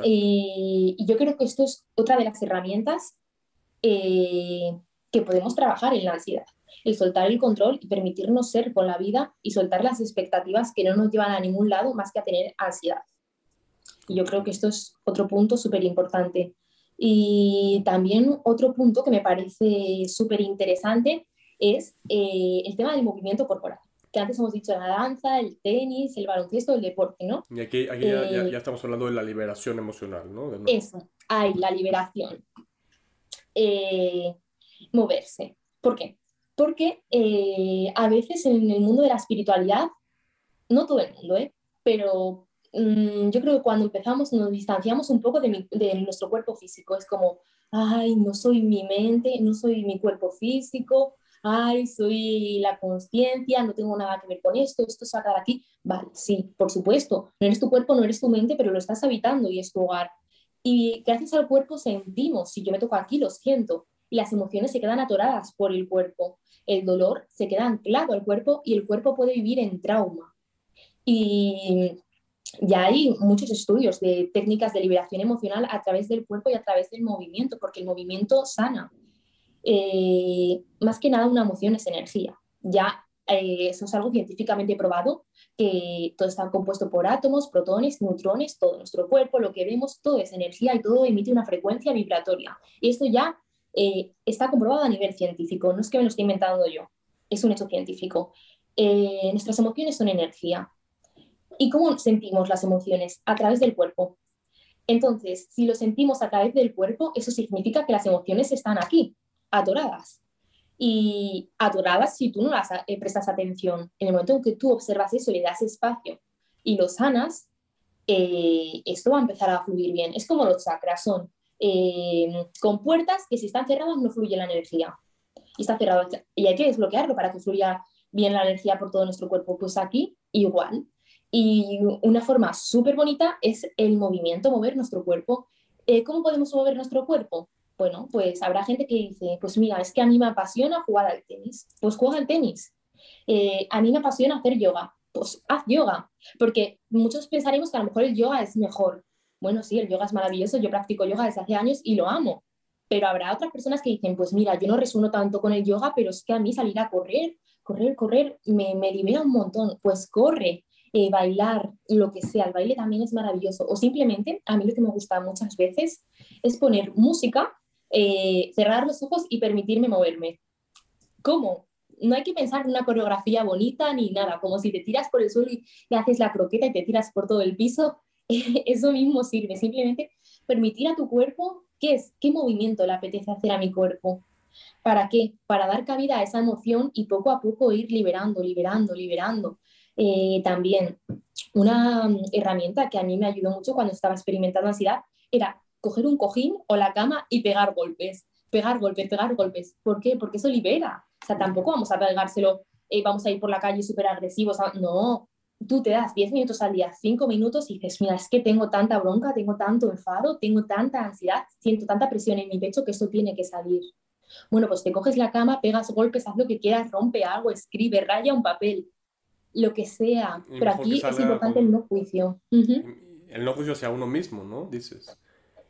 Y, yo creo que esto es otra de las herramientas eh, que podemos trabajar en la ansiedad el soltar el control y permitirnos ser con la vida y soltar las expectativas que no nos llevan a ningún lado más que a tener ansiedad. Y yo creo que esto es otro punto súper importante. Y también otro punto que me parece súper interesante es eh, el tema del movimiento corporal, que antes hemos dicho la danza, el tenis, el baloncesto, el deporte, ¿no? Y aquí, aquí ya, ya, eh, estamos hablando de la liberación emocional, ¿no? Eso, hay la liberación. Eh, moverse. ¿Por qué? Porque eh, a veces en el mundo de la espiritualidad, no todo el mundo, ¿eh? pero mm, yo creo que cuando empezamos nos distanciamos un poco de, nuestro cuerpo físico. Es como, ay, no soy mi mente, no soy mi cuerpo físico, ay, soy la conciencia, no tengo nada que ver con esto, esto se aquí. Vale, sí, por supuesto, no eres tu cuerpo, no eres tu mente, pero lo estás habitando y es tu hogar. Y gracias al cuerpo sentimos, si yo me toco aquí, lo siento, y las emociones se quedan atoradas por el cuerpo. El dolor se queda anclado al cuerpo y el cuerpo puede vivir en trauma. Y ya hay muchos estudios de técnicas de liberación emocional a través del cuerpo y a través del movimiento, porque el movimiento sana. Eh, más que nada una emoción es energía. Ya eh, eso es algo científicamente probado, que todo está compuesto por átomos, protones, neutrones, todo nuestro cuerpo, lo que vemos, todo es energía y todo emite una frecuencia vibratoria. Y esto ya eh, está comprobado a nivel científico, no es que me lo esté inventando yo, es un hecho científico. nuestras emociones son energía. ¿Y cómo sentimos las emociones? A través del cuerpo. Entonces, si lo sentimos a través del cuerpo, eso significa que las emociones están aquí, atoradas. Y atoradas si tú no las eh, prestas atención. En el momento en que tú observas eso, le das espacio y lo sanas, eh, esto va a empezar a fluir bien. Es como los chakras, son eh, con puertas que si están cerradas no fluye la energía. Y está cerrado. Y hay que desbloquearlo para que fluya bien la energía por todo nuestro cuerpo. Pues aquí igual. Y una forma súper bonita es el movimiento, mover nuestro cuerpo. ¿Cómo podemos mover nuestro cuerpo? Bueno, pues habrá gente que dice, pues mira, es que a mí me apasiona jugar al tenis, pues juega al tenis. Eh, a mí me apasiona hacer yoga, pues haz yoga, porque muchos pensaremos que a lo mejor el yoga es mejor. Bueno, sí, el yoga es maravilloso, yo practico yoga desde hace años y lo amo, pero habrá otras personas que dicen, pues mira, yo no resueno tanto con el yoga, pero es que a mí salir a correr, correr, correr, me, me libera un montón, pues corre, eh, bailar, lo que sea, el baile también es maravilloso. O simplemente, a mí lo que me gusta muchas veces es poner música eh, cerrar los ojos y permitirme moverme. ¿Cómo? No hay que pensar en una coreografía bonita ni nada, como si te tiras por el suelo y, haces la croqueta y te tiras por todo el piso. Eso mismo sirve, simplemente permitir a tu cuerpo qué es, qué movimiento le apetece hacer a mi cuerpo. ¿Para qué? Para dar cabida a esa emoción y poco a poco ir liberando, liberando, liberando. Eh, también una herramienta que a mí me ayudó mucho cuando estaba experimentando ansiedad era coger un cojín o la cama y pegar golpes, pegar golpes, pegar golpes. ¿Por qué? Porque eso libera. O sea, tampoco vamos a pegárselo, eh, vamos a ir por la calle súper agresivos. No, tú te das 10 minutos al día, 5 minutos y dices, mira, es que tengo tanta bronca, tengo tanto enfado, tengo tanta ansiedad, siento tanta presión en mi pecho que esto tiene que salir. Bueno, pues te coges la cama, pegas golpes, haz lo que quieras, rompe algo, escribe, raya un papel, lo que sea. Pero aquí es importante el no juicio. El no juicio hacia uno mismo, ¿no? Dices.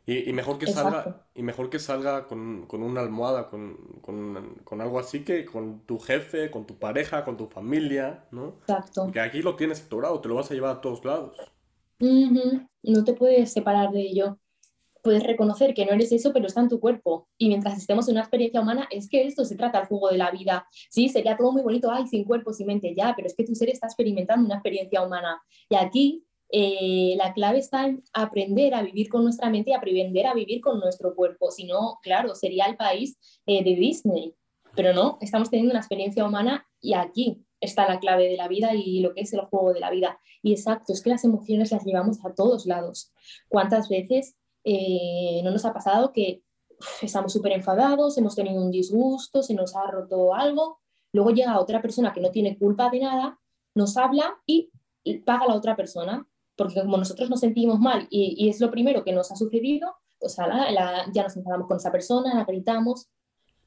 Y, mejor que salga, y mejor que salga con, una almohada, con, algo así que con tu jefe, con tu pareja, con tu familia, ¿no? Exacto. Porque aquí lo tienes atorado, te lo vas a llevar a todos lados. No te puedes separar de ello. Puedes reconocer que no eres eso, pero está en tu cuerpo. Y mientras estemos en una experiencia humana, es que esto se trata el juego de la vida. Sí, sería todo muy bonito, ay, sin cuerpo, sin mente, ya, pero es que tu ser está experimentando una experiencia humana. Y aquí eh, la clave está en aprender a vivir con nuestra mente y aprender a vivir con nuestro cuerpo. Si no, claro, sería el país eh, de Disney. Pero no, estamos teniendo una experiencia humana y aquí está la clave de la vida y lo que es el juego de la vida. Y exacto, es que las emociones las llevamos a todos lados. ¿Cuántas veces eh, no nos ha pasado que estamos súper enfadados, hemos tenido un disgusto, se nos ha roto algo, luego llega otra persona que no tiene culpa de nada, nos habla y paga la otra persona porque como nosotros nos sentimos mal y, es lo primero que nos ha sucedido, pues ya nos enfadamos con esa persona, la gritamos.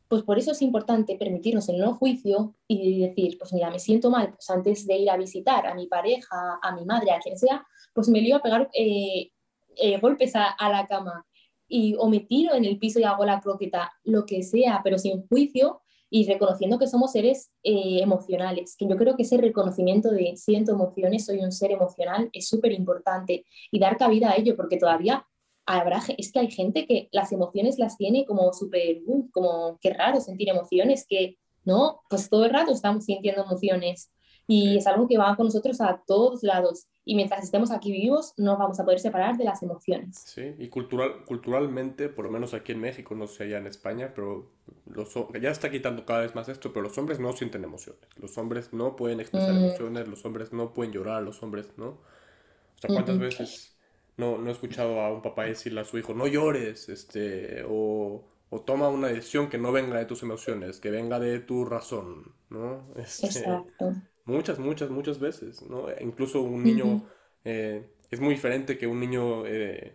Pues por eso es importante permitirnos el no juicio y decir, pues mira, me siento mal, pues antes de ir a visitar a mi pareja, a mi madre, a quien sea, pues me lío a pegar eh, eh, golpes a, a, la cama y, o me tiro en el piso y hago la croqueta, lo que sea, pero sin juicio, y reconociendo que somos seres eh, emocionales, que yo creo que ese reconocimiento de siento emociones, soy un ser emocional, es súper importante y dar cabida a ello, porque todavía habrá, es que hay gente que las emociones las tiene como súper, uh, como qué raro sentir emociones, que no, pues todo el rato estamos sintiendo emociones y es algo que va con nosotros a todos lados y mientras estemos aquí vivos no vamos a poder separar de las emociones. Sí, y cultural, culturalmente, por lo menos aquí en México, no sé allá en España, pero los, ya está quitando cada vez más esto, pero los hombres no sienten emociones, los hombres no pueden expresar mm. emociones, los hombres no pueden llorar, los hombres no. O sea, ¿cuántas veces no, no he escuchado a un papá decirle a su hijo, no llores, este, o, o toma una decisión que no venga de tus emociones, que venga de tu razón, ¿no? Este, Exacto. Muchas, muchas, muchas veces, ¿no? Incluso un niño eh, es muy diferente que un niño eh,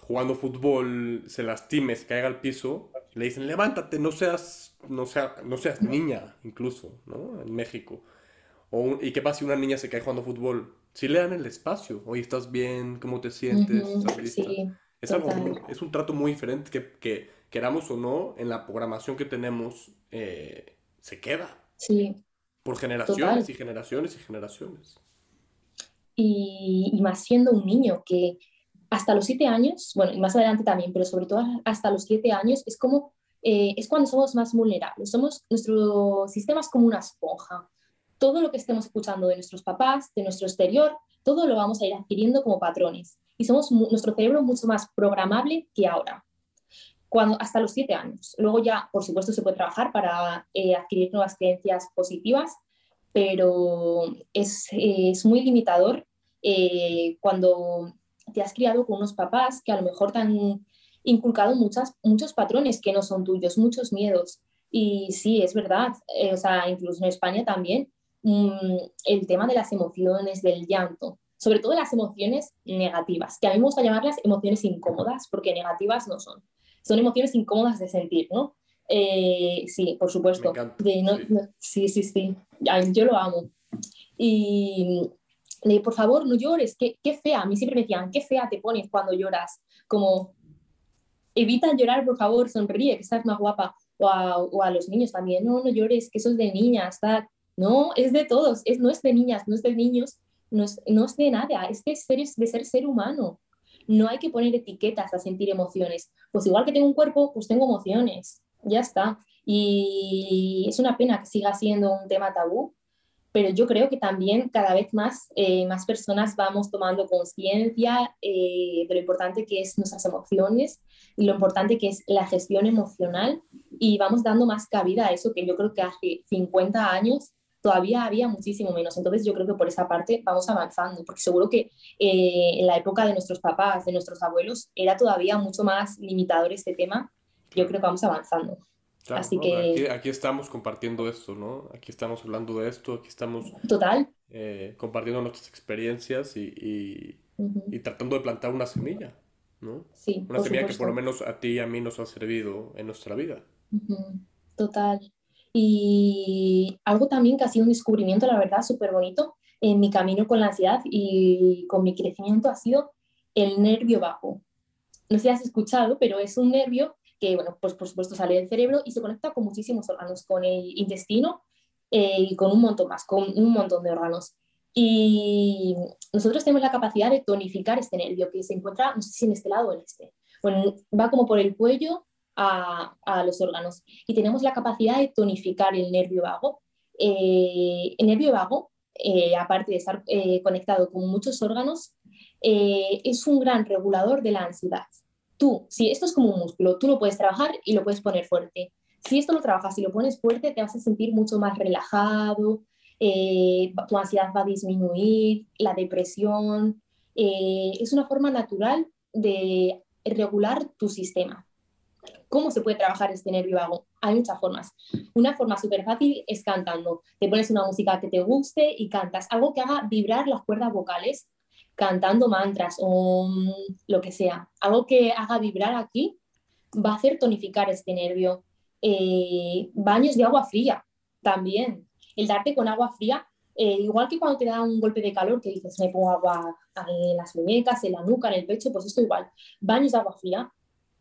jugando fútbol se lastime, se caiga al piso, le dicen levántate, no seas, no sea, no seas niña, incluso, ¿no? En México. O ¿Y qué pasa si una niña se cae jugando fútbol? Si le dan el espacio, oye, ¿estás bien? ¿Cómo te sientes? es, algo, es un trato muy diferente que, que, queramos o no, en la programación que tenemos, eh, se queda. Sí. Por generaciones y generaciones y generaciones. Y, más siendo un niño que hasta los siete años, bueno, y más adelante también, pero sobre todo hasta los siete años, es como, eh, es cuando somos más vulnerables. Somos, nuestro sistema es como una esponja. Todo lo que estemos escuchando de nuestros papás, de nuestro exterior, todo lo vamos a ir adquiriendo como patrones. Y somos nuestro cerebro mucho más programable que ahora cuando, hasta los siete años. Luego ya, por supuesto, se puede trabajar para eh, adquirir nuevas creencias positivas, pero es, es muy limitador eh, cuando te has criado con unos papás que a lo mejor te han inculcado muchas, muchos patrones que no son tuyos, muchos miedos. Y sí, es verdad, eh, o sea, incluso en España también, mm, el tema de las emociones, del llanto, sobre todo las emociones negativas, que a mí me gusta llamarlas emociones incómodas, porque negativas no son son emociones incómodas de sentir, ¿no? Eh, sí, por supuesto. sí. sí, sí, yo lo amo. Y le por favor, no llores, qué, qué fea. A mí siempre me decían, qué fea te pones cuando lloras. Como, evita llorar, por favor, sonríe, que estás más guapa. O a, o a, los niños también, no, no llores, que eso es de niñas. No, es de todos, es, no es de niñas, no es de niños, no es, no es de nada, es de de ser ser humano no hay que poner etiquetas a sentir emociones. Pues igual que tengo un cuerpo, pues tengo emociones, ya está. Y es una pena que siga siendo un tema tabú, pero yo creo que también cada vez más, eh, más personas vamos tomando conciencia eh, de lo importante que es nuestras emociones y lo importante que es la gestión emocional y vamos dando más cabida a eso que yo creo que hace 50 años todavía había muchísimo menos. Entonces yo creo que por esa parte vamos avanzando, porque seguro que eh, en la época de nuestros papás, de nuestros abuelos, era todavía mucho más limitador este tema. Yo creo que vamos avanzando. Así que... Aquí, estamos compartiendo esto, ¿no? Aquí estamos hablando de esto, aquí estamos... Total. Eh, compartiendo nuestras experiencias y, y, tratando de plantar una semilla, ¿no? Sí. Una semilla que por lo menos a ti y a mí nos ha servido en nuestra vida. Total. Y algo también que ha sido un descubrimiento, la verdad, súper bonito en mi camino con la ansiedad y con mi crecimiento ha sido el nervio bajo. No sé si has escuchado, pero es un nervio que, bueno, pues por supuesto sale del cerebro y se conecta con muchísimos órganos, con el intestino eh, y con un montón más, con un montón de órganos. Y nosotros tenemos la capacidad de tonificar este nervio que se encuentra, no sé si en este lado o en este. Bueno, va como por el cuello a, los órganos. Y tenemos la capacidad de tonificar el nervio vago. Eh, el nervio vago, eh, aparte de estar eh, conectado con muchos órganos, es un gran regulador de la ansiedad. Tú, si esto es como un músculo, tú lo puedes trabajar y lo puedes poner fuerte. Si esto lo trabajas y lo pones fuerte, te vas a sentir mucho más relajado, tu ansiedad va a disminuir, la depresión. es una forma natural de regular tu sistema. ¿Cómo se puede trabajar este nervio vago? Hay muchas formas. Una forma súper fácil es cantando. Te pones una música que te guste y cantas. Algo que haga vibrar las cuerdas vocales, cantando mantras o lo que sea. Algo que haga vibrar aquí va a hacer tonificar este nervio. Eh, baños de agua fría también. El darte con agua fría, eh, igual que cuando te da un golpe de calor que dices, me pongo agua en las muñecas, en la nuca, en el pecho, pues esto igual. Baños de agua fría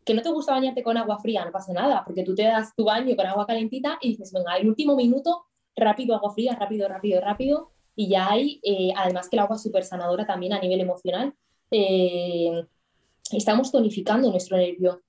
que no te gusta bañarte con agua fría, no pasa nada, porque tú te das tu baño con agua calentita y dices, venga, el último minuto, rápido agua fría, rápido, rápido, rápido, y ya hay, eh, además que el agua es súper sanadora también a nivel emocional, eh, estamos tonificando nuestro nervio.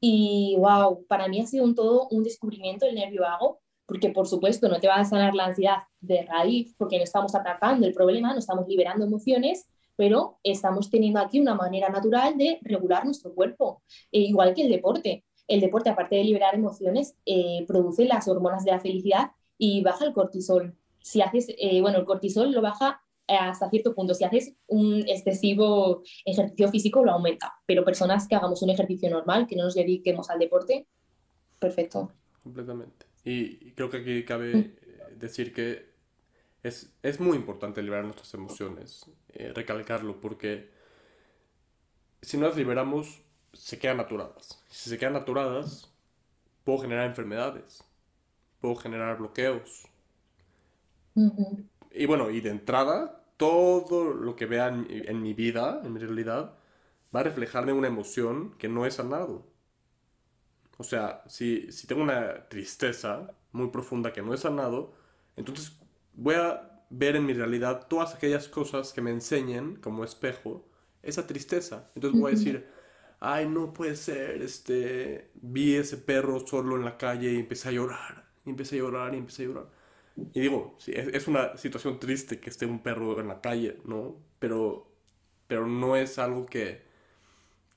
Y wow, para mí ha sido un todo un descubrimiento el nervio vago, porque por supuesto no te va a sanar la ansiedad de raíz, porque no estamos atacando el problema, no estamos liberando emociones, pero estamos teniendo aquí una manera natural de regular nuestro cuerpo, e igual que el deporte. El deporte, aparte de liberar emociones, eh, produce las hormonas de la felicidad y baja el cortisol. Si haces, eh, bueno, el cortisol lo baja hasta cierto punto. Si haces un excesivo ejercicio físico, lo aumenta. Pero personas que hagamos un ejercicio normal, que no nos dediquemos al deporte, perfecto. Completamente. Y creo que aquí cabe mm. eh, decir que es, es, muy importante liberar nuestras emociones, eh, recalcarlo, porque si no las liberamos, se quedan aturadas. Si se quedan aturadas, puedo generar enfermedades, puedo generar bloqueos. Y bueno, y de entrada, todo lo que vea en, en, mi vida, en mi realidad, va a reflejarme una emoción que no he sanado. O sea, si, si tengo una tristeza muy profunda que no he sanado, entonces voy a ver en mi realidad todas aquellas cosas que me enseñen como espejo esa tristeza. Entonces voy a decir, ay, no puede ser, este, vi ese perro solo en la calle y empecé a llorar, y empecé a llorar, y empecé a llorar. Y digo, sí, es, una situación triste que esté un perro en la calle, ¿no? Pero, pero no es algo que,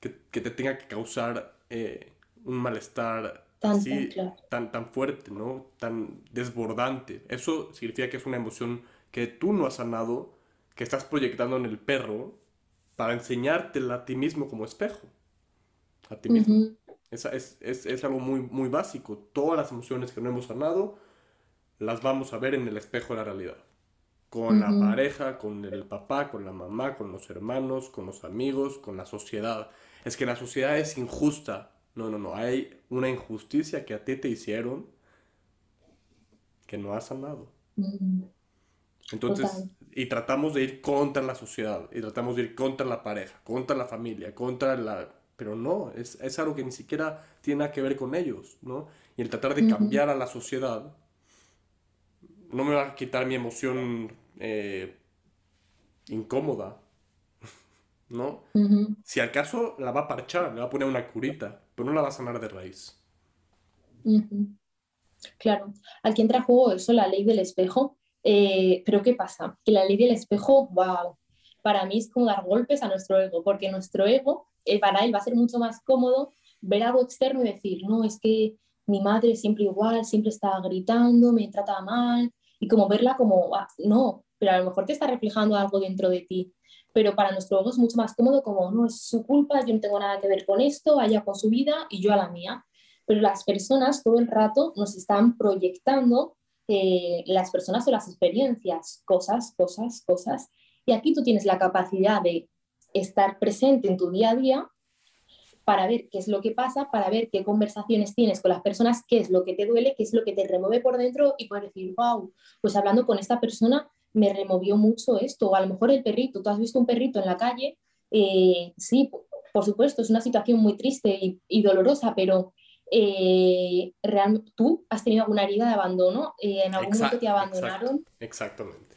que, que te tenga que causar eh, un malestar tan, así, tan, tan fuerte, ¿no? Tan desbordante. Eso significa que es una emoción que tú no has sanado, que estás proyectando en el perro para enseñártela a ti mismo como espejo. A ti mismo. es, es, es, es, algo muy, muy básico. Todas las emociones que no hemos sanado las vamos a ver en el espejo de la realidad. Con la pareja, con el papá, con la mamá, con los hermanos, con los amigos, con la sociedad. Es que la sociedad es injusta. No, no, no. Hay una injusticia que a ti te hicieron que no has sanado. Mm. Entonces, y tratamos de ir contra la sociedad, y tratamos de ir contra la pareja, contra la familia, contra la... Pero no, es, es algo que ni siquiera tiene nada que ver con ellos, ¿no? Y el tratar de cambiar a la sociedad no me va a quitar mi emoción eh, incómoda, ¿no? Si acaso la va a parchar, le va a poner una curita, pero no la va a sanar de raíz. Claro, aquí entra a juego eso, la ley del espejo. Eh, pero ¿qué pasa? Que la ley del espejo, wow, para mí es como dar golpes a nuestro ego, porque nuestro ego, eh, para él va a ser mucho más cómodo ver algo externo y decir, no, es que mi madre siempre igual, siempre está gritando, me trata mal, y como verla como, ah, no, pero a lo mejor te está reflejando algo dentro de ti. Pero para nuestro ego es mucho más cómodo como, no, es su culpa, yo no tengo nada que ver con esto, vaya con su vida y yo a la mía. Pero las personas todo el rato nos están proyectando eh, las personas o las experiencias, cosas, cosas, cosas. Y aquí tú tienes la capacidad de estar presente en tu día a día para ver qué es lo que pasa, para ver qué conversaciones tienes con las personas, qué es lo que te duele, qué es lo que te remueve por dentro y poder decir, wow, pues hablando con esta persona me removió mucho esto, o a lo mejor el perrito, tú has visto un perrito en la calle, eh, sí, por supuesto, es una situación muy triste y, dolorosa, pero eh, tú has tenido alguna herida de abandono, eh, en algún momento te abandonaron. exactamente,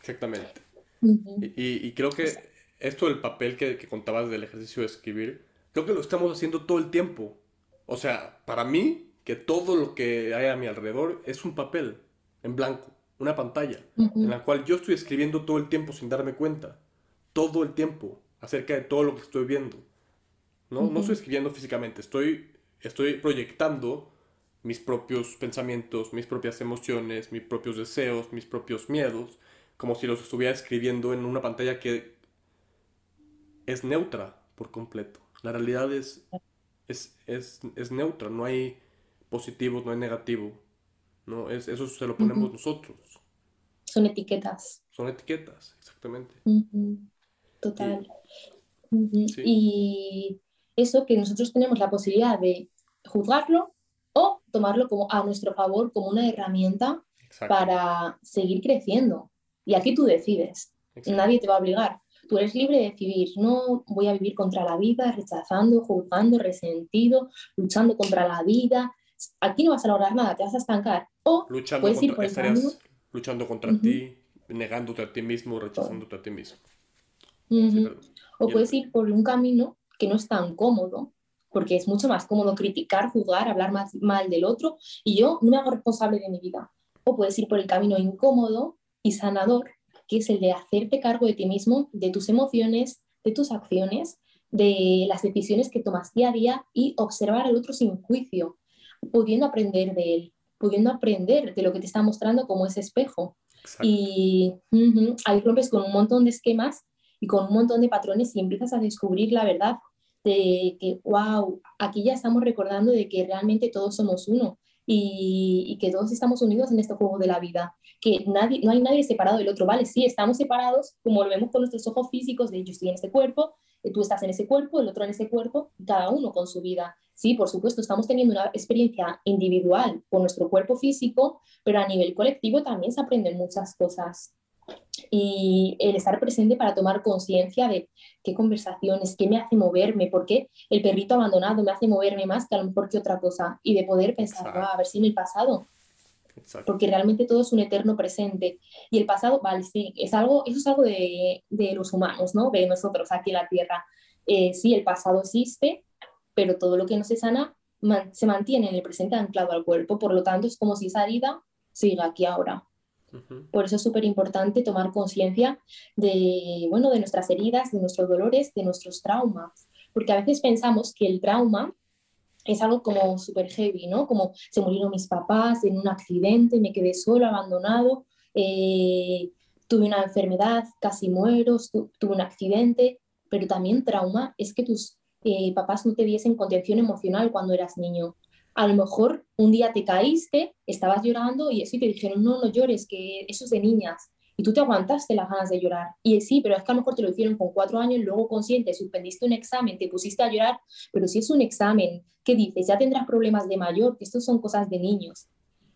exactamente. y, creo que esto del papel que, que contabas del ejercicio de escribir, creo que lo estamos haciendo todo el tiempo. O sea, para mí, que todo lo que hay a mi alrededor es un papel en blanco, una pantalla, en la cual yo estoy escribiendo todo el tiempo sin darme cuenta. Todo el tiempo, acerca de todo lo que estoy viendo. No, no estoy escribiendo físicamente, estoy, estoy proyectando mis propios pensamientos, mis propias emociones, mis propios deseos, mis propios miedos, como si los estuviera escribiendo en una pantalla que es neutra por completo. La realidad es, es, es, es neutra, no hay positivos, no hay negativo. ¿No? Es, eso se lo ponemos nosotros. Son etiquetas. Son etiquetas, exactamente. Total. Y eso que nosotros tenemos la posibilidad de juzgarlo o tomarlo como a nuestro favor como una herramienta para seguir creciendo. Y aquí tú decides. Nadie te va a obligar. Tú eres libre de decidir, no voy a vivir contra la vida, rechazando, juzgando, resentido, luchando contra la vida. Aquí no vas a lograr nada, te vas a estancar. O luchando puedes contra, ir estarías luchando contra ti, negándote a ti mismo, rechazándote a ti mismo. o puedes ir por un camino que no es tan cómodo, porque es mucho más cómodo criticar, juzgar, hablar más mal del otro y yo no me hago responsable de mi vida. O puedes ir por el camino incómodo y sanador, que es el de hacerte cargo de ti mismo, de tus emociones, de tus acciones, de las decisiones que tomas día a día y observar al otro sin juicio, pudiendo aprender de él, pudiendo aprender de lo que te está mostrando como ese espejo. Y ahí rompes con un montón de esquemas y con un montón de patrones y empiezas a descubrir la verdad de que, wow, aquí ya estamos recordando de que realmente todos somos uno y, que todos estamos unidos en este juego de la vida, que nadie, no hay nadie separado del otro, ¿vale? Sí, estamos separados, como lo vemos con nuestros ojos físicos, de yo estoy en este cuerpo, eh, tú estás en ese cuerpo, el otro en ese cuerpo, cada uno con su vida. Sí, por supuesto, estamos teniendo una experiencia individual con nuestro cuerpo físico, pero a nivel colectivo también se aprenden muchas cosas. Y el estar presente para tomar conciencia de qué conversaciones, qué me hace moverme, por qué el perrito abandonado me hace moverme más que a lo mejor que otra cosa y de poder pensar, ah, a ver si en el pasado, porque realmente todo es un eterno presente. Y el pasado, vale, sí, es algo, eso es algo de, de los humanos, ¿no? De nosotros aquí en la Tierra. Eh, sí, el pasado existe, pero todo lo que no se sana se mantiene en el presente anclado al cuerpo, por lo tanto es como si esa herida siga aquí ahora. Por eso es súper importante tomar conciencia de, bueno, de nuestras heridas, de nuestros dolores, de nuestros traumas, porque a veces pensamos que el trauma es algo como súper heavy, ¿no? Como se murieron mis papás en un accidente, me quedé solo, abandonado, eh, tuve una enfermedad, casi muero, tuve un accidente, pero también trauma es que tus eh, papás no te diesen contención emocional cuando eras niño, a lo mejor un día te caíste, estabas llorando y así te dijeron, no, no llores, que eso es de niñas. Y tú te aguantaste las ganas de llorar. Y sí, pero es que a lo mejor te lo hicieron con cuatro años, luego consciente, suspendiste un examen, te pusiste a llorar, pero si es un examen, ¿qué dices? Ya tendrás problemas de mayor, que esto son cosas de niños.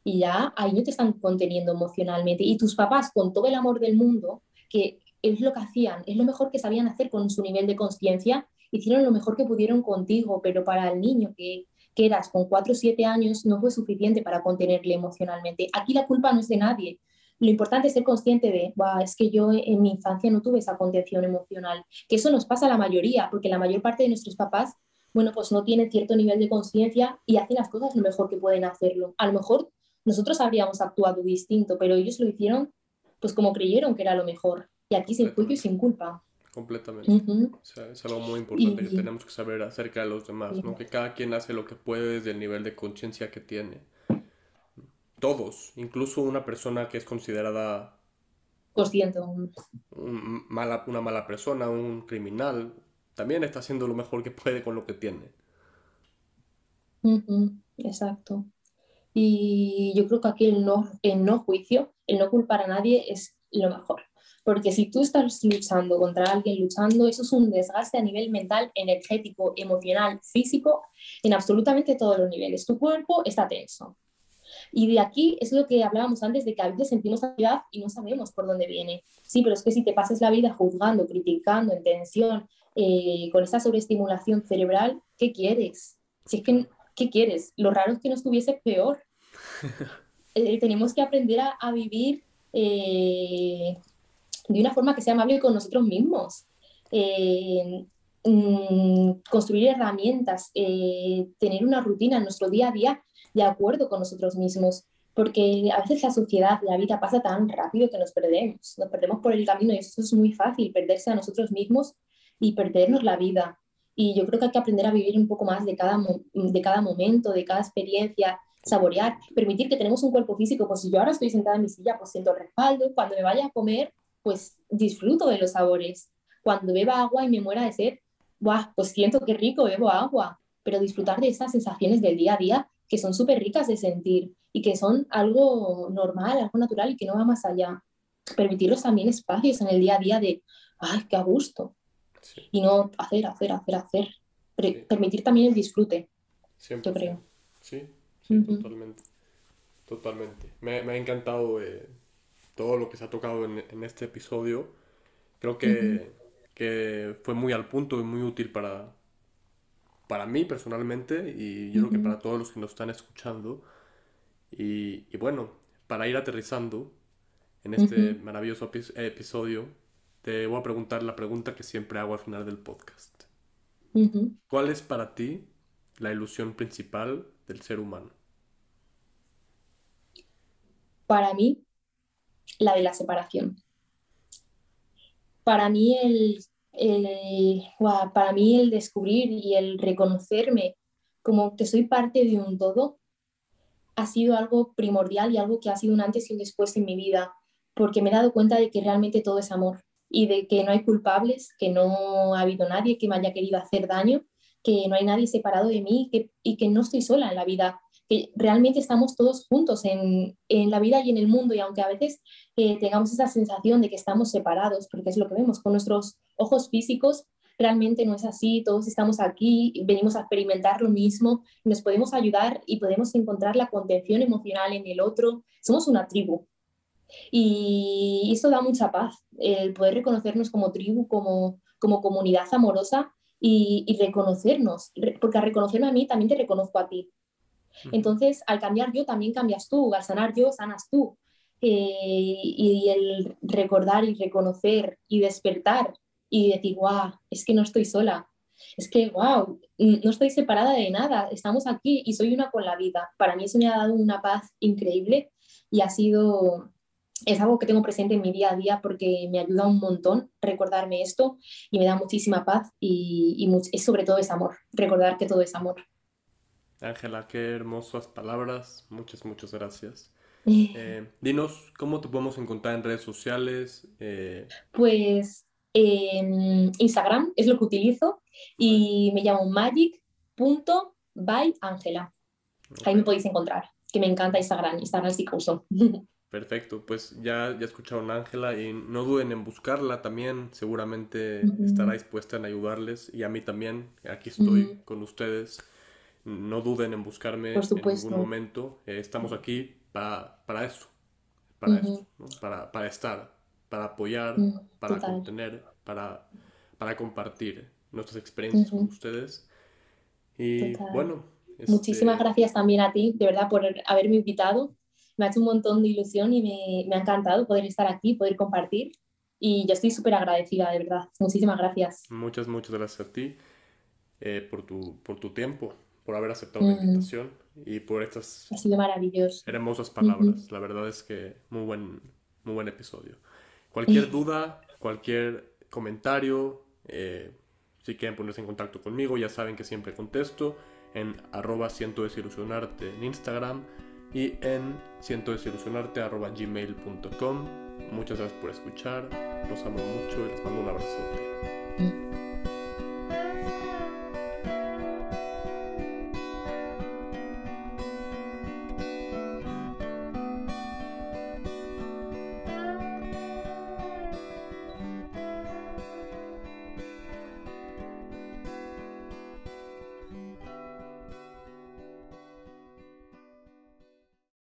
Y ya ahí no te están conteniendo emocionalmente. Y tus papás, con todo el amor del mundo, que es lo que hacían, es lo mejor que sabían hacer con su nivel de conciencia, hicieron lo mejor que pudieron contigo, pero para el niño que eras con 4 o 7 años no fue suficiente para contenerle emocionalmente. Aquí la culpa no es de nadie. Lo importante es ser consciente de, es que yo en mi infancia no tuve esa contención emocional, que eso nos pasa a la mayoría, porque la mayor parte de nuestros papás, bueno, pues no tienen cierto nivel de conciencia y hacen las cosas lo mejor que pueden hacerlo. A lo mejor nosotros habríamos actuado distinto, pero ellos lo hicieron pues como creyeron que era lo mejor. Y aquí sin juicio y sin culpa completamente. O sea, es algo muy importante que tenemos que saber acerca de los demás, ¿no? Que cada quien hace lo que puede desde el nivel de conciencia que tiene. Todos, incluso una persona que es considerada consciente mala, una mala persona, un criminal, también está haciendo lo mejor que puede con lo que tiene. Exacto. Y yo creo que aquí el no, el no juicio, el no culpar a nadie es lo mejor. Porque si tú estás luchando contra alguien luchando, eso es un desgaste a nivel mental, energético, emocional, físico, en absolutamente todos los niveles. Tu cuerpo está tenso. Y de aquí es lo que hablábamos antes de que a veces sentimos ansiedad y no sabemos por dónde viene. Sí, pero es que si te pasas la vida juzgando, criticando, en tensión, eh, con esa sobreestimulación cerebral, ¿qué quieres? Si es que, ¿qué quieres? Lo raro es que no estuviese peor. Eh, tenemos que aprender a, a vivir eh, de una forma que sea amable con nosotros mismos. Eh, mm, construir herramientas, eh, tener una rutina en nuestro día a día de acuerdo con nosotros mismos, porque a veces la sociedad, la vida pasa tan rápido que nos perdemos, nos perdemos por el camino y eso es muy fácil, perderse a nosotros mismos y perdernos la vida. Y yo creo que hay que aprender a vivir un poco más de cada, de cada momento, de cada experiencia, saborear, permitir que tenemos un cuerpo físico, pues si yo ahora estoy sentada en mi silla, pues siento respaldo, cuando me vaya a comer, pues disfruto de los sabores. Cuando beba agua y me muera de sed, pues siento que rico, bebo agua, pero disfrutar de esas sensaciones del día a día que son súper ricas de sentir y que son algo normal, algo natural y que no va más allá. Permitirlos también espacios en el día a día de, ay, qué a gusto. Y no hacer, hacer, hacer, hacer. Permitir también el disfrute, yo creo. Sí, sí, totalmente. Totalmente. Me, me ha encantado eh, todo lo que se ha tocado en, este episodio. Creo que, que, fue muy al punto y muy útil para, para mí personalmente y yo creo que para todos los que nos están escuchando. Y, y bueno, para ir aterrizando en este maravilloso episodio, te voy a preguntar la pregunta que siempre hago al final del podcast. ¿Cuál es para ti la ilusión principal del ser humano? Para mí, la de la separación. Para mí el, para mí el descubrir y el reconocerme como que soy parte de un todo ha sido algo primordial y algo que ha sido un antes y un después en mi vida, porque me he dado cuenta de que realmente todo es amor y de que no hay culpables, que no ha habido nadie que me haya querido hacer daño, que no hay nadie separado de mí y que no estoy sola en la vida, que realmente estamos todos juntos en, la vida y en el mundo y aunque a veces eh, tengamos esa sensación de que estamos separados, porque es lo que vemos con nuestros ojos físicos, realmente no es así, todos estamos aquí, venimos a experimentar lo mismo, nos podemos ayudar y podemos encontrar la contención emocional en el otro, somos una tribu, y eso da mucha paz, el poder reconocernos como tribu, como, como comunidad amorosa y, reconocernos, porque al reconocerme a mí también te reconozco a ti. Entonces, al cambiar yo, también cambias tú, al sanar yo, sanas tú. Eh, y el recordar y reconocer y despertar y decir, guau, es que no estoy sola, es que, wow, no estoy separada de nada, estamos aquí y soy una con la vida. Para mí eso me ha dado una paz increíble y ha sido es algo que tengo presente en mi día a día porque me ayuda un montón recordarme esto y me da muchísima paz y, es sobre todo es amor, recordar que todo es amor. Ángela, qué hermosas palabras, muchas, muchas gracias. Eh, dinos, ¿cómo te podemos encontrar en redes sociales? Eh, pues en Instagram es lo que utilizo y me llamo magic.byangela. Ahí me podéis encontrar, que me encanta Instagram, Instagram sí que uso. Perfecto, pues ya, ya escucharon a Ángela y no duden en buscarla también, seguramente estará dispuesta en ayudarles y a mí también, aquí estoy con ustedes, no duden en buscarme en ningún momento, eh, estamos aquí para, para eso, para para, para, estar, para apoyar, para contener, para, para compartir nuestras experiencias con ustedes. Y bueno. Muchísimas este gracias también a ti, de verdad, por haberme invitado. Me ha hecho un montón de ilusión y me, me ha encantado poder estar aquí, poder compartir. Y yo estoy súper agradecida, de verdad. Muchísimas gracias. Muchas, muchas gracias a ti eh, por, tu, por tu tiempo, por haber aceptado la invitación y por estas ha sido maravilloso. hermosas palabras. La verdad es que muy buen, muy buen episodio. Cualquier duda, cualquier comentario, eh, si quieren ponerse en contacto conmigo, ya saben que siempre contesto en arroba siento desilusionarte en Instagram y en gmail.com Muchas gracias por escuchar, los amo mucho y les mando un abrazo.